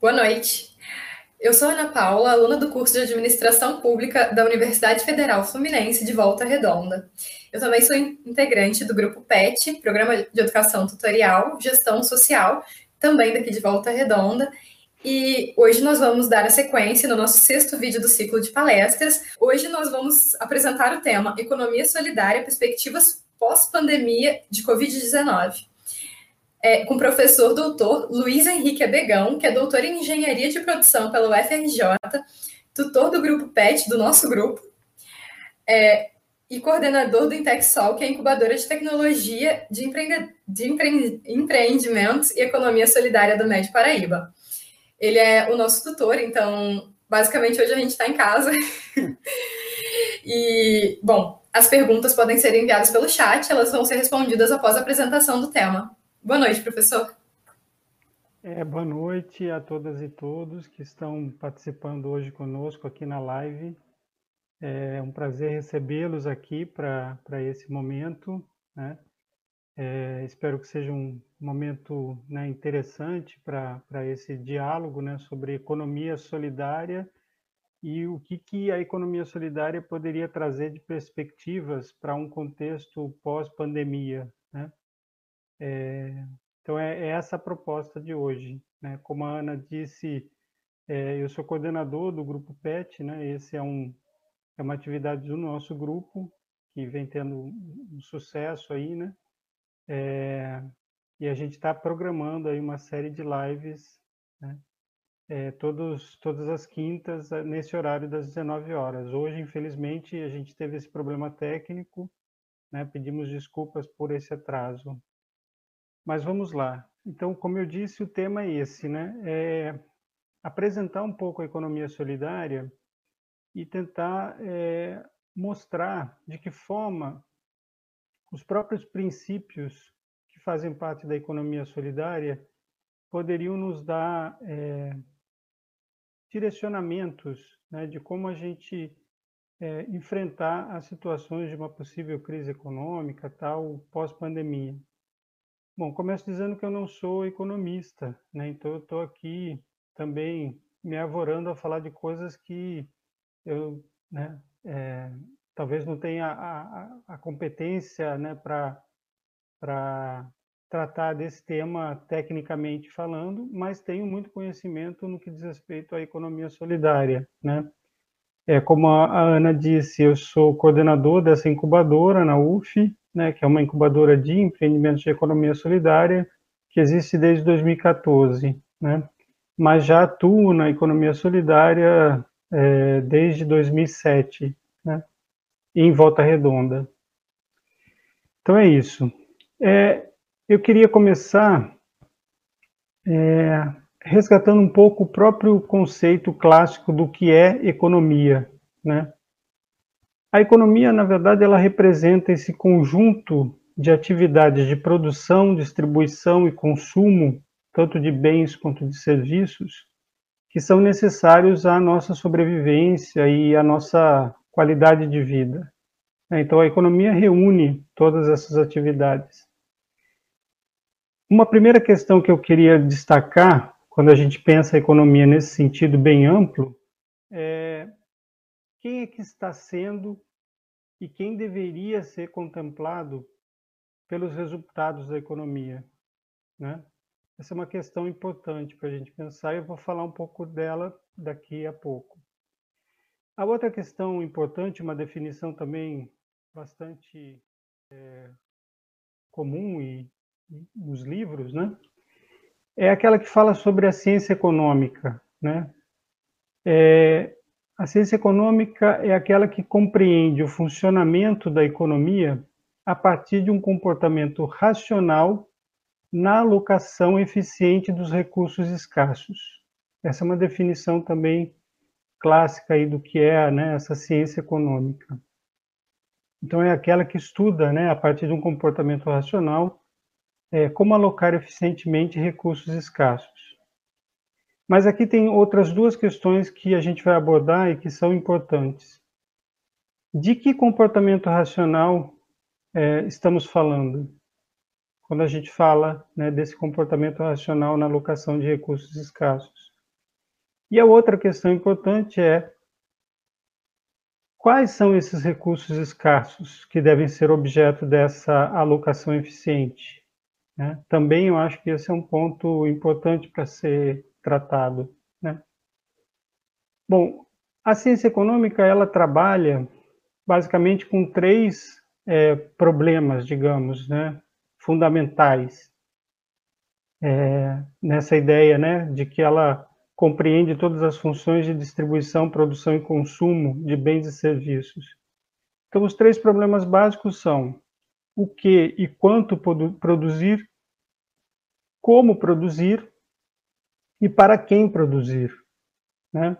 Boa noite. Eu sou Ana Paula, aluna do curso de Administração Pública da Universidade Federal Fluminense de Volta Redonda. Eu também sou integrante do grupo PET, Programa de Educação Tutorial, Gestão Social, também daqui de Volta Redonda. E hoje nós vamos dar a sequência no nosso sexto vídeo do ciclo de palestras. Hoje nós vamos apresentar o tema Economia Solidária, Perspectivas pós-pandemia de Covid-19 é, com o professor doutor Luiz Henrique Abegão, que é doutor em Engenharia de Produção pela UFRJ, tutor do grupo PET, do nosso grupo, é, e coordenador do Intexol, que é incubadora de tecnologia de, de empre empreendimentos e economia solidária do MED Paraíba. Ele é o nosso tutor, então, basicamente, hoje a gente está em casa. e, bom, as perguntas podem ser enviadas pelo chat, elas vão ser respondidas após a apresentação do tema. Boa noite, professor. É, boa noite a todas e todos que estão participando hoje conosco aqui na live. É um prazer recebê-los aqui para esse momento. Né? É, espero que seja um momento né, interessante para esse diálogo né, sobre economia solidária e o que, que a economia solidária poderia trazer de perspectivas para um contexto pós-pandemia. Né? É, então, é, é, essa a proposta de hoje. Né? Como a Ana disse, é, eu sou coordenador do grupo PET, né? esse é, um, é uma atividade do nosso grupo, que vem tendo um sucesso aí, né? É, e a gente está programando aí uma série de lives, né? É, todos, todas as quintas, nesse horário das 19 horas. Hoje, infelizmente, a gente teve esse problema técnico, né? pedimos desculpas por esse atraso. Mas vamos lá. Então, como eu disse, o tema é esse, né? É apresentar um pouco a economia solidária e tentar é, mostrar de que forma os próprios princípios que fazem parte da economia solidária poderiam nos dar é, direcionamentos né, de como a gente é, enfrentar as situações de uma possível crise econômica, tal, pós-pandemia. Bom, começo dizendo que eu não sou economista, né? Então eu estou aqui também me avorando a falar de coisas que eu, né, é, talvez não tenha a, a, a competência, né, para tratar desse tema tecnicamente falando, mas tenho muito conhecimento no que diz respeito à economia solidária, né? É, como a Ana disse, eu sou coordenador dessa incubadora na UF, né, que é uma incubadora de empreendimentos de economia solidária, que existe desde 2014, né, mas já atuo na economia solidária é, desde 2007, né, em Volta Redonda. Então é isso. É, eu queria começar é, resgatando um pouco o próprio conceito clássico do que é economia, né? A economia, na verdade, ela representa esse conjunto de atividades de produção, distribuição e consumo, tanto de bens quanto de serviços, que são necessários à nossa sobrevivência e à nossa qualidade de vida. Então, a economia reúne todas essas atividades. Uma primeira questão que eu queria destacar, quando a gente pensa a economia nesse sentido bem amplo, é quem é que está sendo e quem deveria ser contemplado pelos resultados da economia, né? Essa é uma questão importante para a gente pensar e eu vou falar um pouco dela daqui a pouco. A outra questão importante, uma definição também bastante é, comum e, e, nos livros, né? É aquela que fala sobre a ciência econômica, né? É, a ciência econômica é aquela que compreende o funcionamento da economia a partir de um comportamento racional na alocação eficiente dos recursos escassos. Essa é uma definição também clássica aí do que é né, essa ciência econômica. Então é aquela que estuda, né, a partir de um comportamento racional, é, como alocar eficientemente recursos escassos. Mas aqui tem outras duas questões que a gente vai abordar e que são importantes. De que comportamento racional é, estamos falando? Quando a gente fala né, desse comportamento racional na alocação de recursos escassos. E a outra questão importante é quais são esses recursos escassos que devem ser objeto dessa alocação eficiente? Né? Também eu acho que esse é um ponto importante para ser tratado. Né? Bom, a ciência econômica ela trabalha basicamente com três é, problemas, digamos, né, fundamentais é, nessa ideia, né, de que ela compreende todas as funções de distribuição, produção e consumo de bens e serviços. Então, os três problemas básicos são o que e quanto produzir, como produzir e para quem produzir. Né?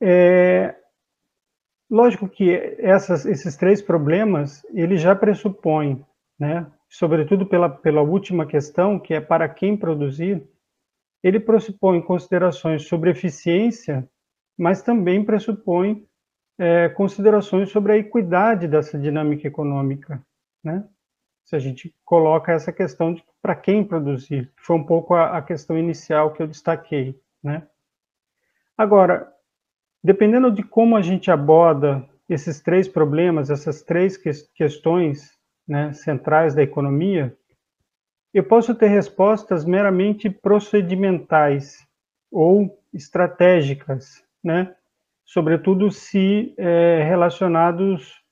É, lógico que essas, esses três problemas ele já pressupõe, né, sobretudo pela, pela última questão, que é para quem produzir, ele pressupõe considerações sobre eficiência, mas também pressupõe é, considerações sobre a equidade dessa dinâmica econômica, né? Se a gente coloca essa questão de para quem produzir, foi um pouco a, a, questão inicial que eu destaquei, né? Agora, dependendo de como a gente aborda esses três problemas, essas três que, questões né, centrais da economia, eu posso ter respostas meramente procedimentais ou estratégicas, né? sobretudo se é, relacionados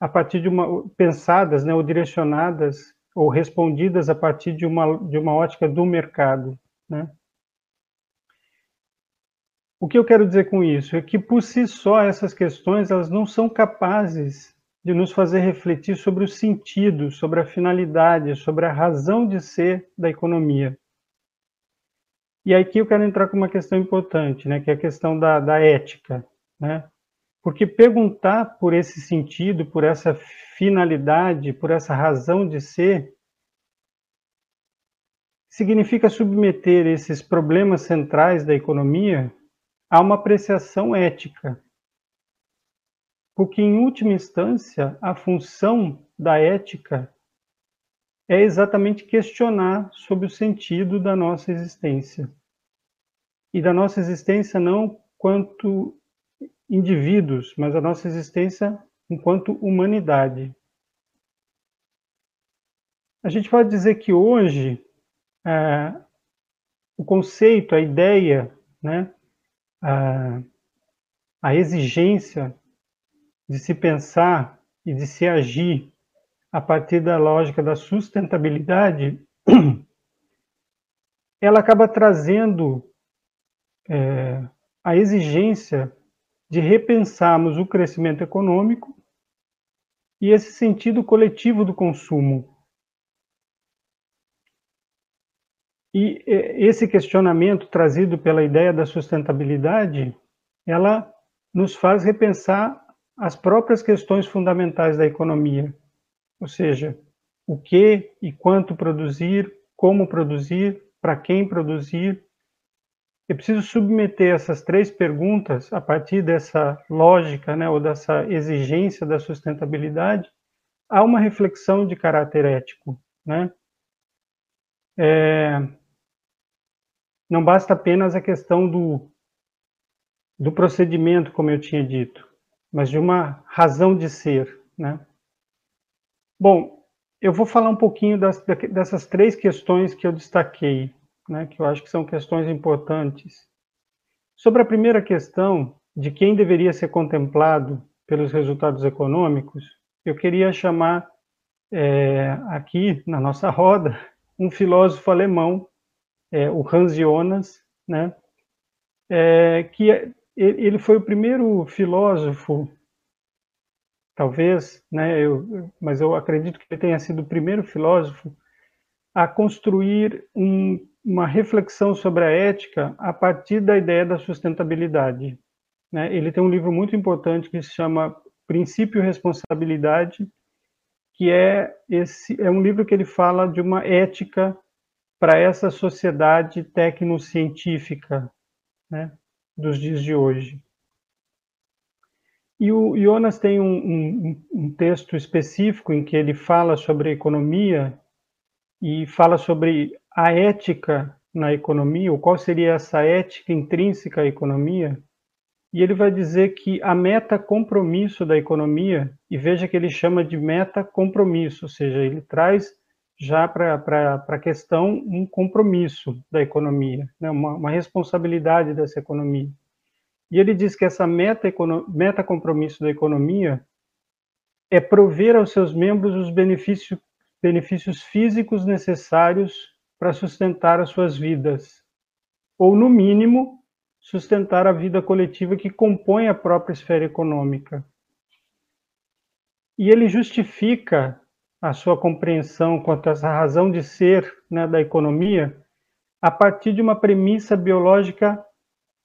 a partir de uma pensadas, né, ou direcionadas ou respondidas a partir de uma de uma ótica do mercado, né? O que eu quero dizer com isso é que por si só essas questões elas não são capazes de nos fazer refletir sobre o sentido, sobre a finalidade, sobre a razão de ser da economia. E aqui eu quero entrar com uma questão importante, né, que é a questão da, da ética. Né? Porque perguntar por esse sentido, por essa finalidade, por essa razão de ser, significa submeter esses problemas centrais da economia a uma apreciação ética, porque, em última instância, a função da ética é exatamente questionar sobre o sentido da nossa existência. E da nossa existência não quanto indivíduos, mas a nossa existência enquanto humanidade. A gente pode dizer que hoje é, o conceito, a ideia, né, a, a exigência de se pensar e de se agir a partir da lógica da sustentabilidade, ela acaba trazendo é, a exigência de repensarmos o crescimento econômico e esse sentido coletivo do consumo. E esse questionamento trazido pela ideia da sustentabilidade, ela nos faz repensar as próprias questões fundamentais da economia, ou seja, o que e quanto produzir, como produzir, para quem produzir. É preciso submeter essas três perguntas a partir dessa lógica, né, ou dessa exigência da sustentabilidade, a uma reflexão de caráter ético, né? É, não basta apenas a questão do, do procedimento, como eu tinha dito mas de uma razão de ser, né? Bom, eu vou falar um pouquinho das, dessas três questões que eu destaquei, né, que eu acho que são questões importantes. Sobre a primeira questão, de quem deveria ser contemplado pelos resultados econômicos, eu queria chamar é, aqui na nossa roda um filósofo alemão, é, o Hans Jonas, né, é, que ele foi o primeiro filósofo, talvez, né, eu, mas eu acredito que ele tenha sido o primeiro filósofo a construir um, uma reflexão sobre a ética a partir da ideia da sustentabilidade. Né? Ele tem um livro muito importante que se chama Princípio e Responsabilidade, que é esse é um livro que ele fala de uma ética para essa sociedade tecnocientífica, né? dos dias de hoje. E o Jonas tem um, um, um, texto específico em que ele fala sobre economia e fala sobre a ética na economia, ou qual seria essa ética intrínseca à economia, e ele vai dizer que a meta compromisso da economia, e veja que ele chama de meta compromisso, ou seja, ele traz já para a questão um compromisso da economia, né, uma, uma, responsabilidade dessa economia. E ele diz que essa meta, meta compromisso da economia é prover aos seus membros os benefícios, benefícios físicos necessários para sustentar as suas vidas, ou, no mínimo, sustentar a vida coletiva que compõe a própria esfera econômica. E ele justifica a sua compreensão quanto essa razão de ser né, da economia a partir de uma premissa biológica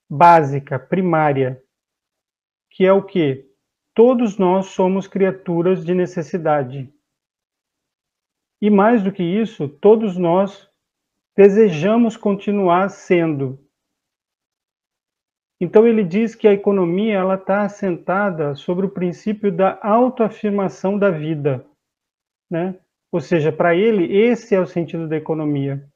básica, primária, que é o que? Todos nós somos criaturas de necessidade. E mais do que isso, todos nós desejamos continuar sendo. Então ele diz que a economia ela está assentada sobre o princípio da autoafirmação da vida, né? Ou seja, para ele esse é o sentido da economia.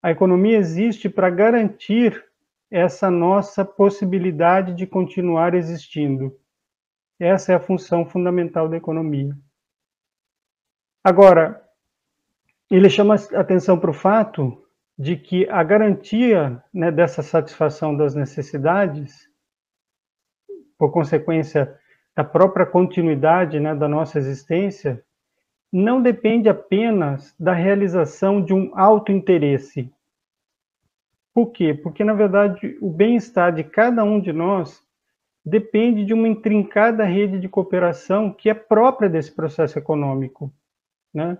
A economia existe para garantir essa nossa possibilidade de continuar existindo. Essa é a função fundamental da economia. Agora, ele chama atenção para o fato de que a garantia né, dessa satisfação das necessidades, por consequência da própria continuidade né, da nossa existência, não depende apenas da realização de um autointeresse. Por quê? Porque, na verdade, o bem-estar de cada um de nós depende de uma intrincada rede de cooperação que é própria desse processo econômico. Né?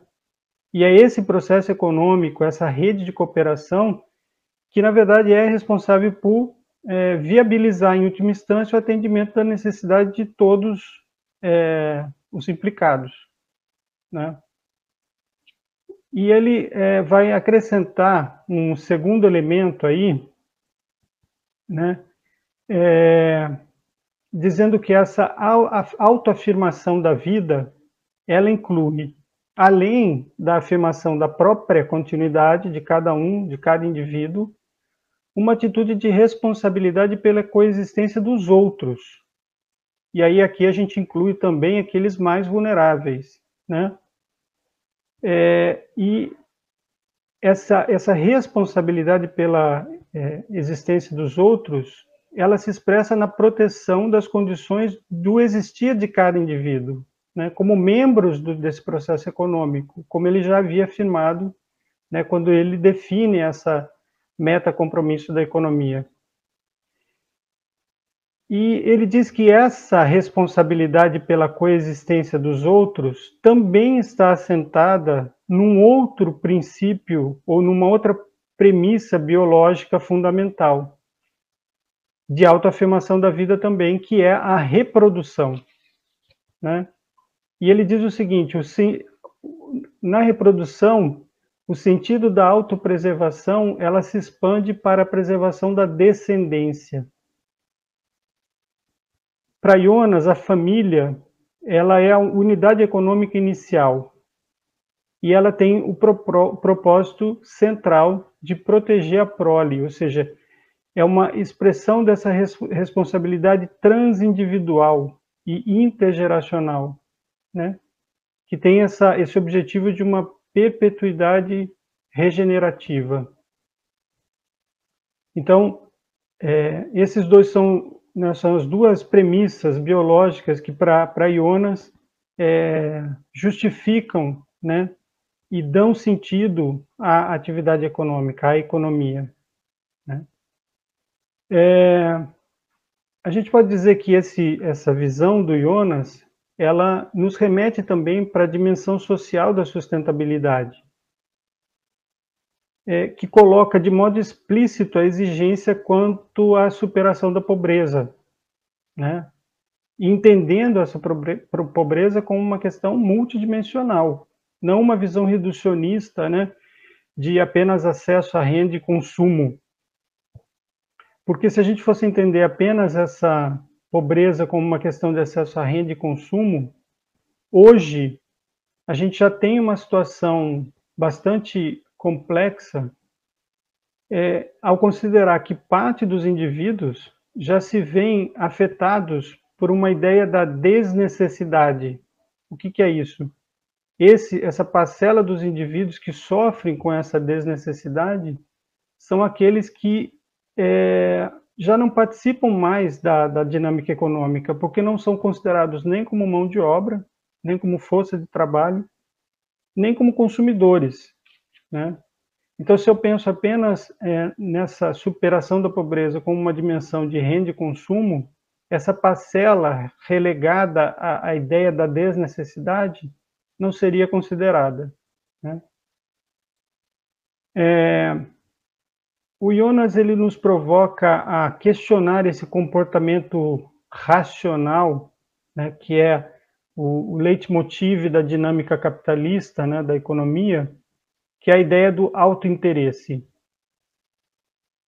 E é esse processo econômico, essa rede de cooperação, que na verdade é responsável por é, viabilizar, em última instância, o atendimento da necessidade de todos é, os implicados. Né? E ele é, vai acrescentar um segundo elemento aí, né, é, dizendo que essa autoafirmação da vida, ela inclui além da afirmação da própria continuidade de cada um, de cada indivíduo, uma atitude de responsabilidade pela coexistência dos outros. E aí aqui a gente inclui também aqueles mais vulneráveis, né? É, e essa, essa responsabilidade pela é, existência dos outros, ela se expressa na proteção das condições do existir de cada indivíduo, né, como membros do, desse processo econômico, como ele já havia afirmado né, quando ele define essa meta compromisso da economia. E ele diz que essa responsabilidade pela coexistência dos outros também está assentada num outro princípio ou numa outra premissa biológica fundamental de autoafirmação da vida também, que é a reprodução. Né? E ele diz o seguinte: o, na reprodução, o sentido da autopreservação ela se expande para a preservação da descendência. Para Jonas, a família ela é a unidade econômica inicial e ela tem o propósito central de proteger a prole, ou seja, é uma expressão dessa responsabilidade transindividual e intergeracional né, que tem essa, esse objetivo de uma perpetuidade regenerativa. Então, é, esses dois são, né, são as duas premissas biológicas que, para Jonas, é, justificam né, e dão sentido à atividade econômica, à economia. Né? É, a gente pode dizer que esse, essa visão do Jonas ela nos remete também para a dimensão social da sustentabilidade, é, que coloca de modo explícito a exigência quanto à superação da pobreza, né? entendendo essa pobreza como uma questão multidimensional, não uma visão reducionista né, de apenas acesso à renda e consumo. Porque se a gente fosse entender apenas essa pobreza como uma questão de acesso à renda e consumo, hoje a gente já tem uma situação bastante complexa é, ao considerar que parte dos indivíduos já se veem afetados por uma ideia da desnecessidade. O que, que é isso? Esse, essa parcela dos indivíduos que sofrem com essa desnecessidade são aqueles que é, já não participam mais da, da dinâmica econômica, porque não são considerados nem como mão de obra, nem como força de trabalho, nem como consumidores. Né? Então, se eu penso apenas é, nessa superação da pobreza como uma dimensão de renda e consumo, essa parcela relegada à, à ideia da desnecessidade não seria considerada. Né? É, o Jonas ele nos provoca a questionar esse comportamento racional, né, que é o, o leitmotiv da dinâmica capitalista, né, da economia, que é a ideia do autointeresse.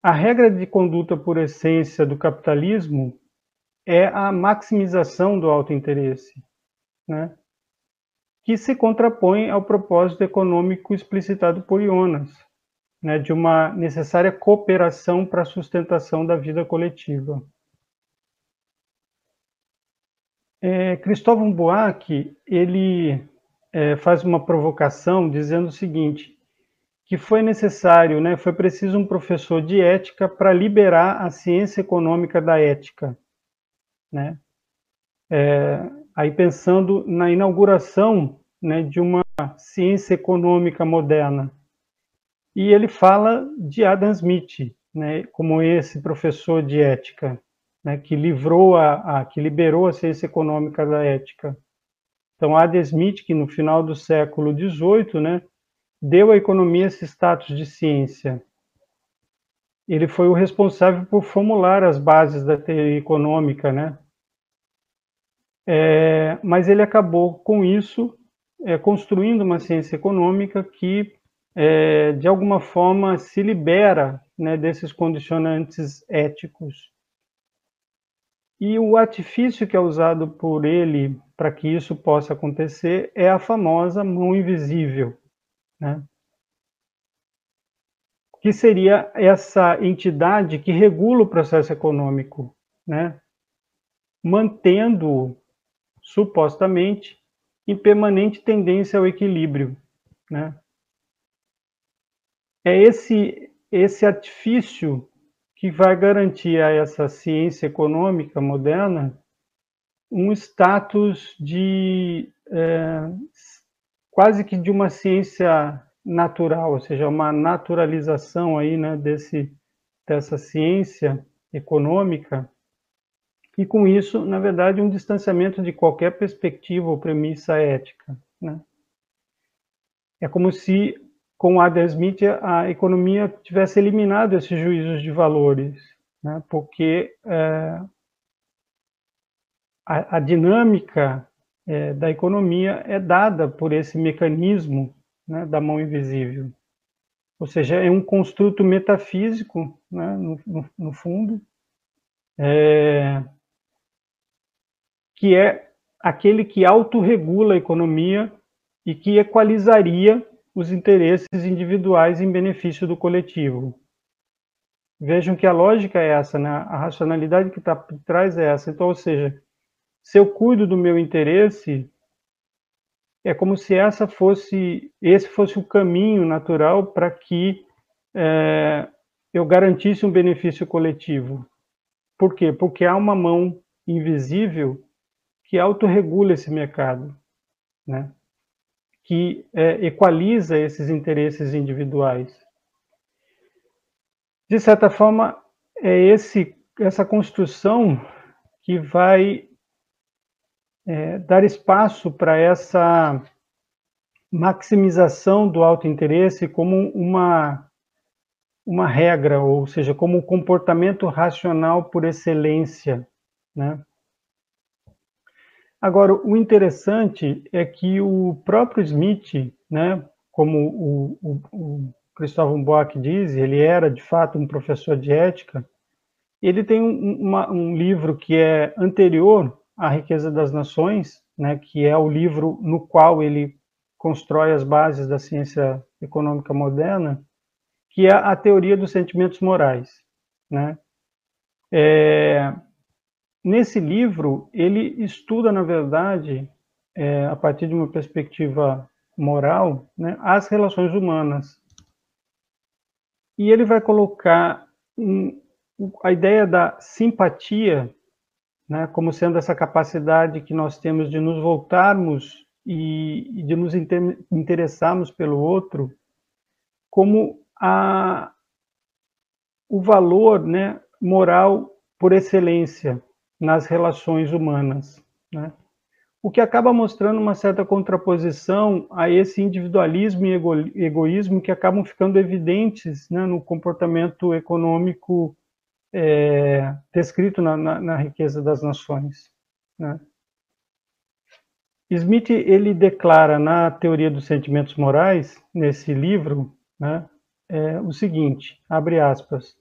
A regra de conduta por essência do capitalismo é a maximização do autointeresse, né? que se contrapõe ao propósito econômico explicitado por Jonas, né, de uma necessária cooperação para a sustentação da vida coletiva. É, Cristóvão Buarque ele é, faz uma provocação dizendo o seguinte: que foi necessário, né, foi preciso um professor de ética para liberar a ciência econômica da ética, né? É, aí pensando na inauguração né, de uma ciência econômica moderna, e ele fala de Adam Smith, né, como esse professor de ética, né, que livrou a, a, que liberou a ciência econômica da ética. Então, Adam Smith, que no final do século XVIII, né, deu à economia esse status de ciência. Ele foi o responsável por formular as bases da teoria econômica, né? É, mas ele acabou com isso é, construindo uma ciência econômica que é, de alguma forma, se libera né, desses condicionantes éticos. E o artifício que é usado por ele para que isso possa acontecer é a famosa mão invisível, né? que seria essa entidade que regula o processo econômico, né? mantendo, supostamente, em permanente tendência ao equilíbrio. Né? É esse, esse artifício que vai garantir a essa ciência econômica moderna um status de é, quase que de uma ciência natural, ou seja, uma naturalização aí, né, desse, dessa ciência econômica e com isso, na verdade, um distanciamento de qualquer perspectiva ou premissa ética. Né? É como se com Adam Smith, a economia tivesse eliminado esses juízos de valores, né? porque é, a, a, dinâmica é, da economia é dada por esse mecanismo né, da mão invisível. Ou seja, é um construto metafísico, né, no, no, no, fundo, é, que é aquele que autorregula a economia e que equalizaria os interesses individuais em benefício do coletivo. Vejam que a lógica é essa, né? a racionalidade que está por trás é essa. Então, ou seja, se eu cuido do meu interesse, é como se essa fosse, esse fosse o caminho natural para que é, eu garantisse um benefício coletivo. Por quê? Porque há uma mão invisível que autorregula esse mercado, né? Que é, equaliza esses interesses individuais. De certa forma, é esse, essa construção que vai é, dar espaço para essa maximização do autointeresse como uma, uma regra, ou seja, como um comportamento racional por excelência, né? Agora, o interessante é que o próprio Smith, né, como o, o, o Cristóvão Bock diz, ele era de fato um professor de ética, ele tem um, uma, um livro que é anterior à Riqueza das Nações, né, que é o livro no qual ele constrói as bases da ciência econômica moderna, que é a teoria dos sentimentos morais. Né? É, nesse livro, ele estuda, na verdade, é, a partir de uma perspectiva moral, né, as relações humanas. E ele vai colocar um, a ideia da simpatia né, como sendo essa capacidade que nós temos de nos voltarmos e, e de nos inter, interessarmos pelo outro, como a, o valor né, moral por excelência nas relações humanas. Né? O que acaba mostrando uma certa contraposição a esse individualismo e ego, egoísmo que acabam ficando evidentes né, no comportamento econômico é, descrito na, na, na, riqueza das nações. Né? Smith ele declara na teoria dos sentimentos morais nesse livro, né, é, o seguinte, abre aspas: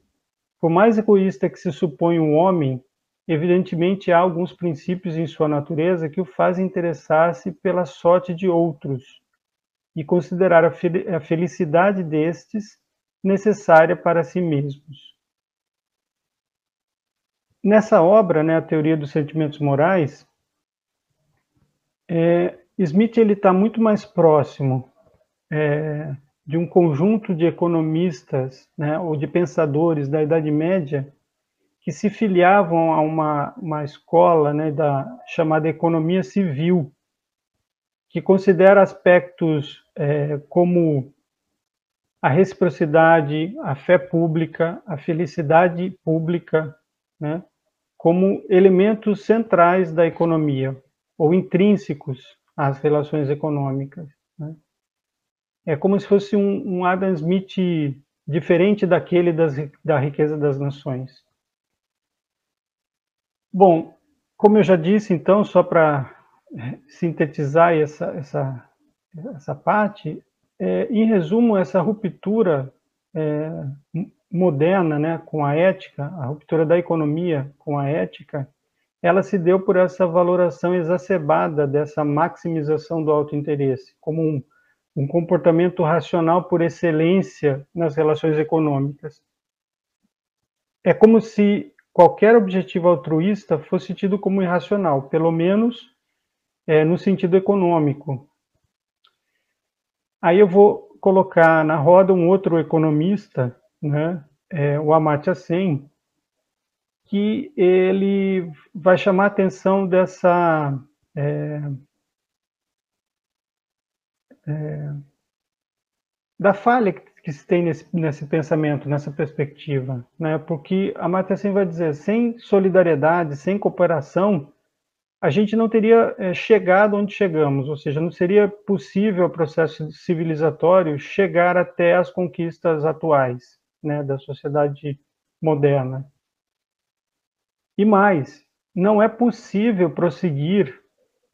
por mais egoísta que se supõe um homem, evidentemente há alguns princípios em sua natureza que o fazem interessar-se pela sorte de outros e considerar a felicidade destes necessária para si mesmos. Nessa obra, né, a teoria dos sentimentos morais, é, Smith ele está muito mais próximo é, de um conjunto de economistas, né, ou de pensadores da Idade Média que se filiavam a uma, uma escola né, da chamada economia civil, que considera aspectos é, como a reciprocidade, a fé pública, a felicidade pública, né, como elementos centrais da economia, ou intrínsecos às relações econômicas. Né? É como se fosse um, um, Adam Smith diferente daquele das, da riqueza das nações. Bom, como eu já disse, então, só para sintetizar essa, essa, essa parte, é, em resumo, essa ruptura é, moderna, né, com a ética, a ruptura da economia com a ética, ela se deu por essa valoração exacerbada dessa maximização do autointeresse, como um, um comportamento racional por excelência nas relações econômicas. É como se qualquer objetivo altruísta fosse tido como irracional, pelo menos é, no sentido econômico. Aí eu vou colocar na roda um outro economista né, é, o Amartya Sen, que ele vai chamar a atenção dessa é, é, da falha que se tem nesse, nesse pensamento, nessa perspectiva, né? Porque Amartya Sen vai dizer, sem solidariedade, sem cooperação, a gente não teria é, chegado onde chegamos, ou seja, não seria possível o processo civilizatório chegar até as conquistas atuais né, da sociedade moderna. E mais, não é possível prosseguir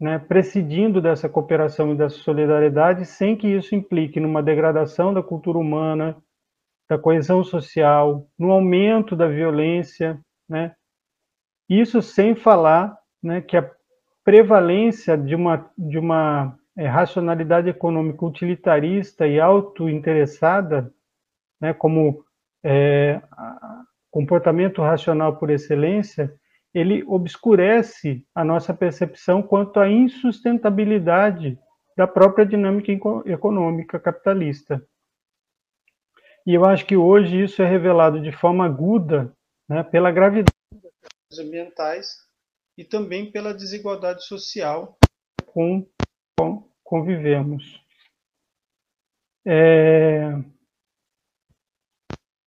né, prescindindo dessa cooperação e dessa solidariedade sem que isso implique numa degradação da cultura humana, da coesão social, no aumento da violência, né? Isso sem falar né, que a prevalência de uma, de uma é, racionalidade econômica utilitarista e autointeressada, né, como é, comportamento racional por excelência, ele obscurece a nossa percepção quanto à insustentabilidade da própria dinâmica econômica capitalista. E eu acho que hoje isso é revelado de forma aguda né, pela gravidade das ambientais e também pela desigualdade social com com convivemos. É,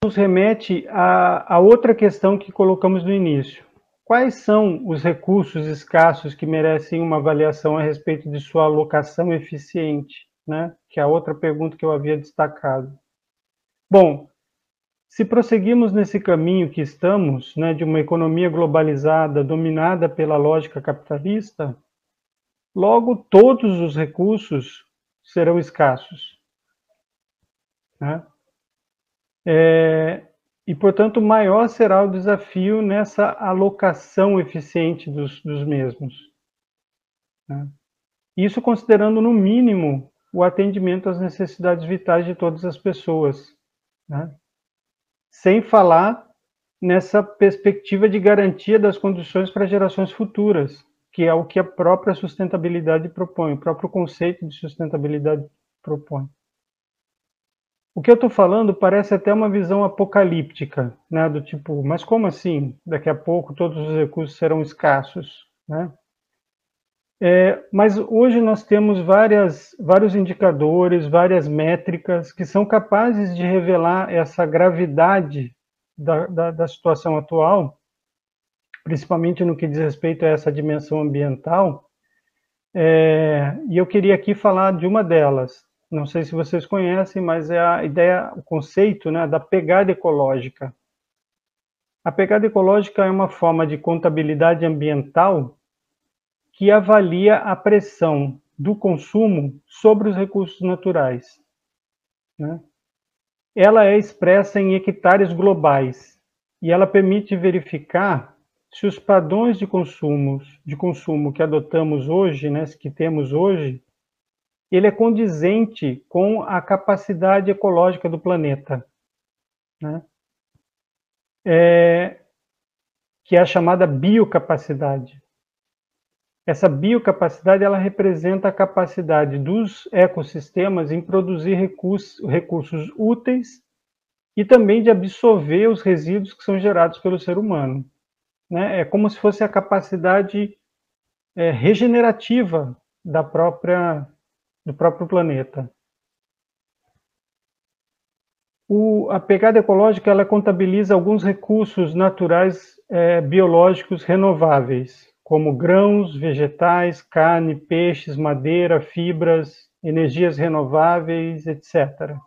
nos remete a, a outra questão que colocamos no início. Quais são os recursos escassos que merecem uma avaliação a respeito de sua alocação eficiente? Né? Que é a outra pergunta que eu havia destacado. Bom, se prosseguimos nesse caminho que estamos, né, de uma economia globalizada dominada pela lógica capitalista, logo todos os recursos serão escassos. Né? É, e, portanto, maior será o desafio nessa alocação eficiente dos, dos mesmos. Né? Isso considerando, no mínimo, o atendimento às necessidades vitais de todas as pessoas. Né? sem falar nessa perspectiva de garantia das condições para gerações futuras, que é o que a própria sustentabilidade propõe, o próprio conceito de sustentabilidade propõe. O que eu estou falando parece até uma visão apocalíptica, né? do tipo, mas como assim? Daqui a pouco todos os recursos serão escassos, né? É, mas hoje nós temos várias, vários indicadores, várias métricas que são capazes de revelar essa gravidade da, da, da situação atual, principalmente no que diz respeito a essa dimensão ambiental. É, e eu queria aqui falar de uma delas, não sei se vocês conhecem, mas é a ideia, o conceito né, da pegada ecológica. A pegada ecológica é uma forma de contabilidade ambiental que avalia a pressão do consumo sobre os recursos naturais. Né? Ela é expressa em hectares globais e ela permite verificar se os padrões de consumo, de consumo que adotamos hoje, né, que temos hoje, ele é condizente com a capacidade ecológica do planeta, né? é, que é a chamada biocapacidade. Essa biocapacidade ela representa a capacidade dos ecossistemas em produzir recursos, recursos úteis e também de absorver os resíduos que são gerados pelo ser humano. Né? É como se fosse a capacidade é, regenerativa da própria do próprio planeta. O, a pegada ecológica ela contabiliza alguns recursos naturais é, biológicos renováveis, como grãos, vegetais, carne, peixes, madeira, fibras, energias renováveis, etc.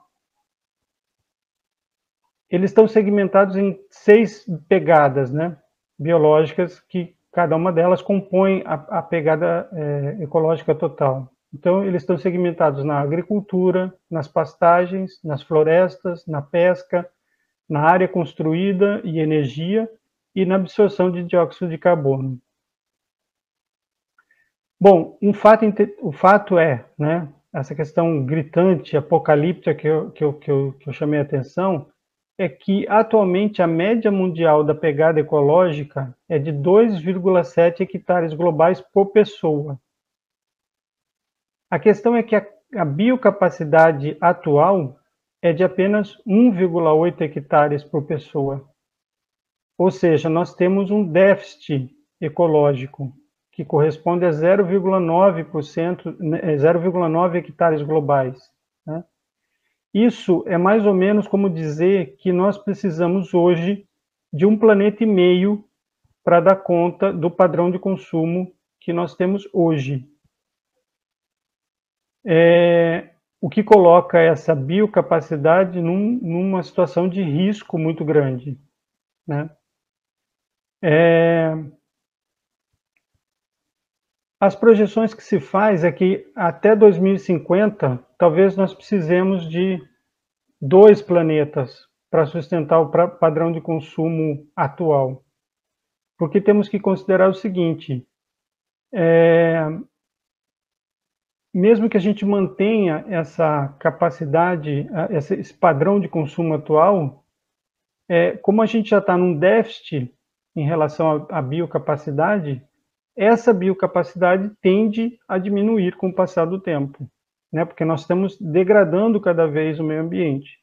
Eles estão segmentados em seis pegadas né, biológicas, que cada uma delas compõe a, a pegada é, ecológica total. Então, eles estão segmentados na agricultura, nas pastagens, nas florestas, na pesca, na área construída e energia e na absorção de dióxido de carbono. Bom, um fato, o fato é, né, essa questão gritante, apocalíptica que eu, que, eu, que, eu, que eu chamei a atenção, é que atualmente a média mundial da pegada ecológica é de 2,7 hectares globais por pessoa. A questão é que a, a biocapacidade atual é de apenas 1,8 hectares por pessoa. Ou seja, nós temos um déficit ecológico que corresponde a 0,9%, 0,9 né, hectares globais. Né? Isso é mais ou menos como dizer que nós precisamos hoje de um planeta e meio para dar conta do padrão de consumo que nós temos hoje é, o que coloca essa biocapacidade num, numa situação de risco muito grande. Né? É, as projeções que se faz é que até 2050, talvez nós precisemos de dois planetas para sustentar o padrão de consumo atual. Porque temos que considerar o seguinte: é, mesmo que a gente mantenha essa capacidade, esse padrão de consumo atual, é, como a gente já está num déficit em relação à biocapacidade, essa biocapacidade tende a diminuir com o passar do tempo, né? porque nós estamos degradando cada vez o meio ambiente.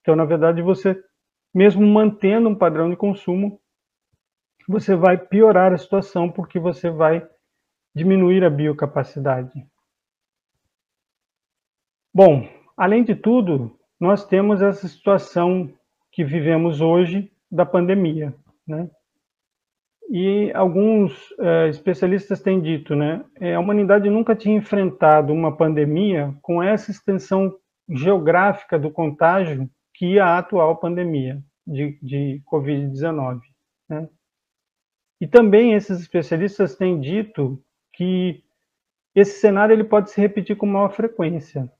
Então, na verdade, você, mesmo mantendo um padrão de consumo, você vai piorar a situação porque você vai diminuir a biocapacidade. Bom, além de tudo, nós temos essa situação que vivemos hoje da pandemia, né? E alguns é, especialistas têm dito, né, é, a humanidade nunca tinha enfrentado uma pandemia com essa extensão geográfica do contágio que a atual pandemia de, de Covid-19. Né? E também esses especialistas têm dito que esse cenário ele pode se repetir com maior frequência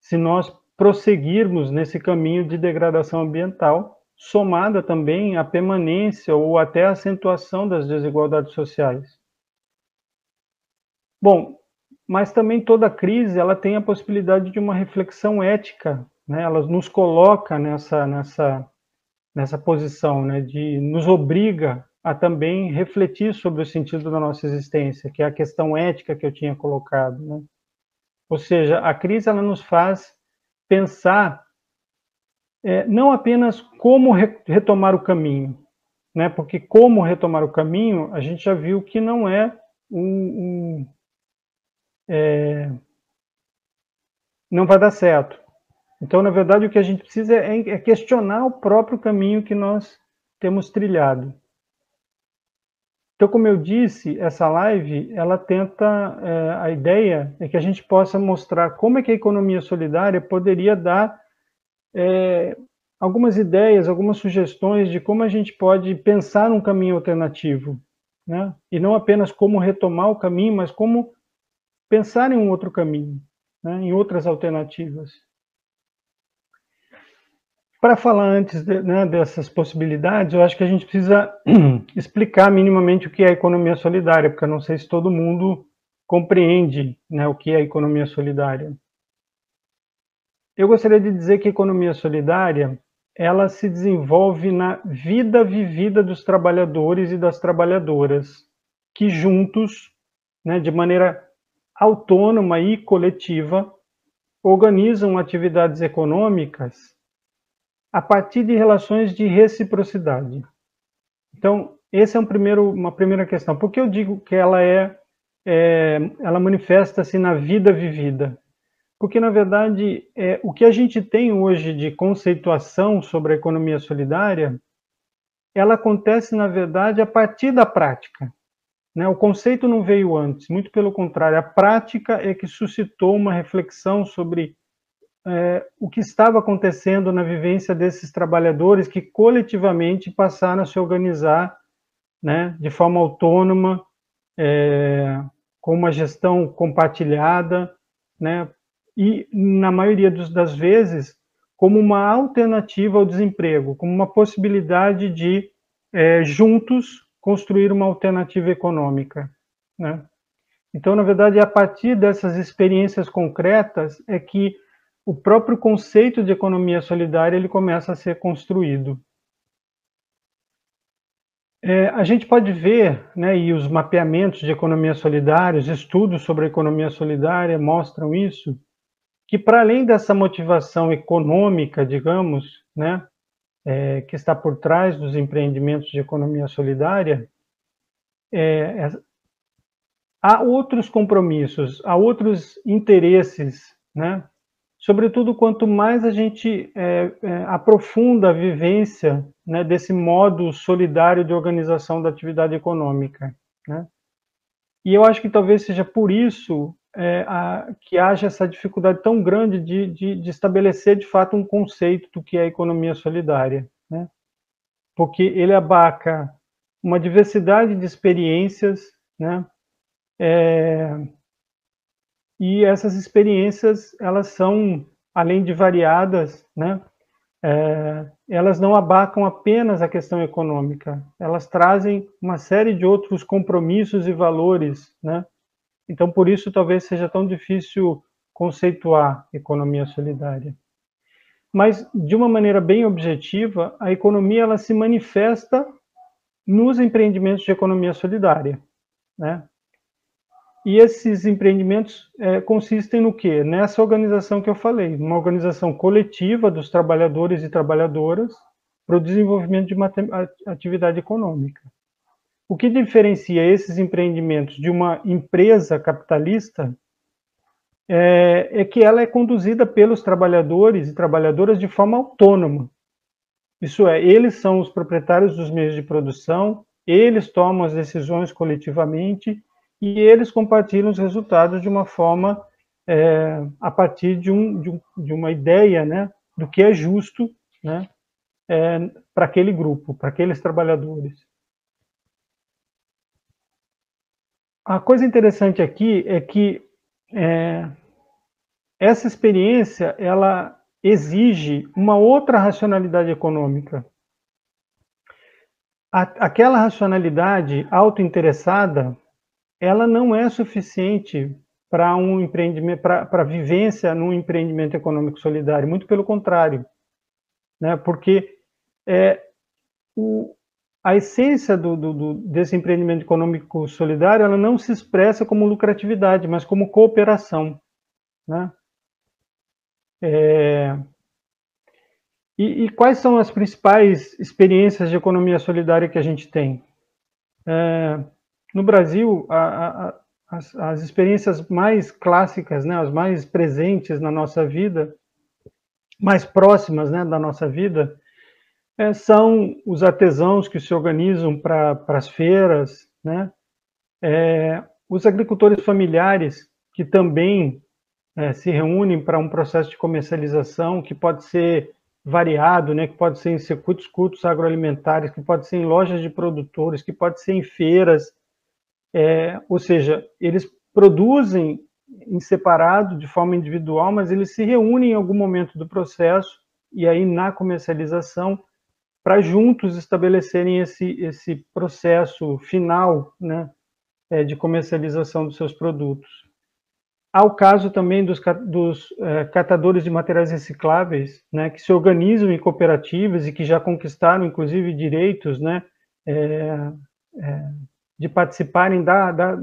se nós prosseguirmos nesse caminho de degradação ambiental, somada também à permanência ou até à acentuação das desigualdades sociais. Bom, mas também toda crise ela tem a possibilidade de uma reflexão ética, né? ela nos coloca nessa, nessa, nessa posição, né, de nos obriga a também refletir sobre o sentido da nossa existência, que é a questão ética que eu tinha colocado, né? Ou seja, a crise ela nos faz pensar é, não apenas como re retomar o caminho, né? Porque como retomar o caminho, a gente já viu que não é um, um é, não vai dar certo. Então, na verdade, o que a gente precisa é, é questionar o próprio caminho que nós temos trilhado. Então, como eu disse, essa live, ela tenta, é, a ideia é que a gente possa mostrar como é que a economia solidária poderia dar é, algumas ideias, algumas sugestões de como a gente pode pensar um caminho alternativo, né? E não apenas como retomar o caminho, mas como pensar em um outro caminho, né? em outras alternativas. Para falar antes de, né, dessas possibilidades, eu acho que a gente precisa explicar minimamente o que é a economia solidária, porque eu não sei se todo mundo compreende né, o que é a economia solidária. Eu gostaria de dizer que a economia solidária ela se desenvolve na vida vivida dos trabalhadores e das trabalhadoras, que juntos, né, de maneira autônoma e coletiva, organizam atividades econômicas a partir de relações de reciprocidade. Então, essa é um primeiro, uma primeira questão. Por que eu digo que ela é, é ela manifesta-se na vida vivida? Porque, na verdade, é, o que a gente tem hoje de conceituação sobre a economia solidária, ela acontece, na verdade, a partir da prática. Né? O conceito não veio antes, muito pelo contrário, a prática é que suscitou uma reflexão sobre é, o que estava acontecendo na vivência desses trabalhadores que coletivamente passaram a se organizar né, de forma autônoma, é, com uma gestão compartilhada, né, e, na maioria dos, das vezes, como uma alternativa ao desemprego, como uma possibilidade de, é, juntos, construir uma alternativa econômica. Né? Então, na verdade, é a partir dessas experiências concretas é que o próprio conceito de economia solidária ele começa a ser construído. É, a gente pode ver, né, e os mapeamentos de economia solidária, os estudos sobre a economia solidária mostram isso, que para além dessa motivação econômica, digamos, né, é, que está por trás dos empreendimentos de economia solidária, é, é há outros compromissos, há outros interesses, né, sobretudo quanto mais a gente é, é, aprofunda a vivência né, desse modo solidário de organização da atividade econômica. Né? E eu acho que talvez seja por isso é, a, que haja essa dificuldade tão grande de, de, de, estabelecer de fato um conceito do que é economia solidária, né? porque ele abarca uma diversidade de experiências, né? E essas experiências elas são além de variadas, né? É, elas não abarcam apenas a questão econômica, elas trazem uma série de outros compromissos e valores, né? Então, por isso, talvez seja tão difícil conceituar economia solidária. Mas, de uma maneira bem objetiva, a economia ela se manifesta nos empreendimentos de economia solidária, né? E esses empreendimentos é, consistem no quê? Nessa organização que eu falei, uma organização coletiva dos trabalhadores e trabalhadoras para o desenvolvimento de uma atividade econômica. O que diferencia esses empreendimentos de uma empresa capitalista é, é, que ela é conduzida pelos trabalhadores e trabalhadoras de forma autônoma. Isso é, eles são os proprietários dos meios de produção, eles tomam as decisões coletivamente e eles compartilham os resultados de uma forma é, a partir de, um, de, um, de, uma ideia né, do que é justo né, é, para aquele grupo, para aqueles trabalhadores. A coisa interessante aqui é que é, essa experiência ela exige uma outra racionalidade econômica. A, aquela racionalidade autointeressada, ela não é suficiente para um empreendimento, para vivência num empreendimento econômico solidário, muito pelo contrário, né? Porque é, o, a essência do, do, do, desse empreendimento econômico solidário ela não se expressa como lucratividade, mas como cooperação. Né? É, e, e, quais são as principais experiências de economia solidária que a gente tem? É, no Brasil, a, a, as, as, experiências mais clássicas, né, as mais presentes na nossa vida, mais próximas né, da nossa vida, é, são os artesãos que se organizam para as feiras, né? É, os agricultores familiares que também é, se reúnem para um processo de comercialização que pode ser variado, né, que pode ser em circuitos curtos agroalimentares, que pode ser em lojas de produtores, que pode ser em feiras, é, ou seja, eles produzem em separado, de forma individual, mas eles se reúnem em algum momento do processo e aí na comercialização para juntos estabelecerem esse, esse processo final né, é, de comercialização dos seus produtos. Há o caso também dos, dos é, catadores de materiais recicláveis, né, que se organizam em cooperativas e que já conquistaram, inclusive, direitos né, é, é de participarem da, da,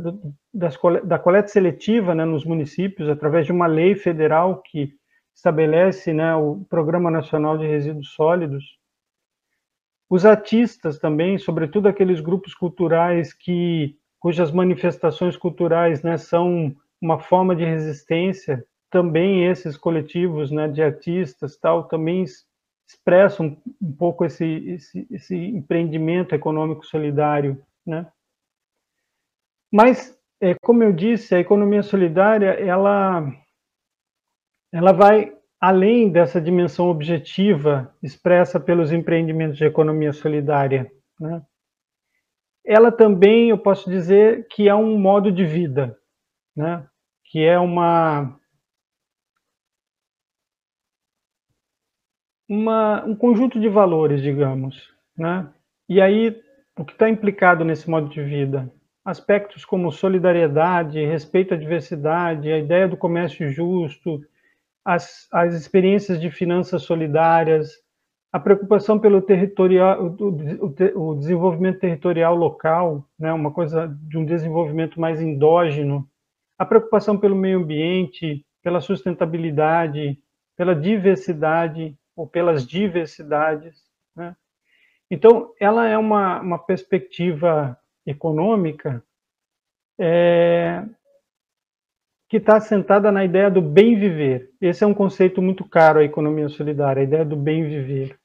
das, da coleta seletiva né, nos municípios, através de uma lei federal que estabelece né, o Programa Nacional de Resíduos Sólidos, os artistas também, sobretudo aqueles grupos culturais que cujas manifestações culturais né, são uma forma de resistência, também esses coletivos né, de artistas tal também expressam um pouco esse, esse, esse empreendimento econômico solidário, né? Mas, é, como eu disse, a economia solidária ela ela vai além dessa dimensão objetiva expressa pelos empreendimentos de economia solidária, né, ela também, eu posso dizer, que é um modo de vida, né, que é uma, uma um conjunto de valores, digamos. Né, e aí, o que está implicado nesse modo de vida? Aspectos como solidariedade, respeito à diversidade, a ideia do comércio justo, as, as experiências de finanças solidárias, a preocupação pelo territorial, o, o, desenvolvimento territorial local, né, uma coisa de um desenvolvimento mais endógeno, a preocupação pelo meio ambiente, pela sustentabilidade, pela diversidade ou pelas diversidades. Né? Então, ela é uma, uma perspectiva econômica é, que está assentada na ideia do bem viver. Esse é um conceito muito caro à economia solidária, a ideia do bem viver.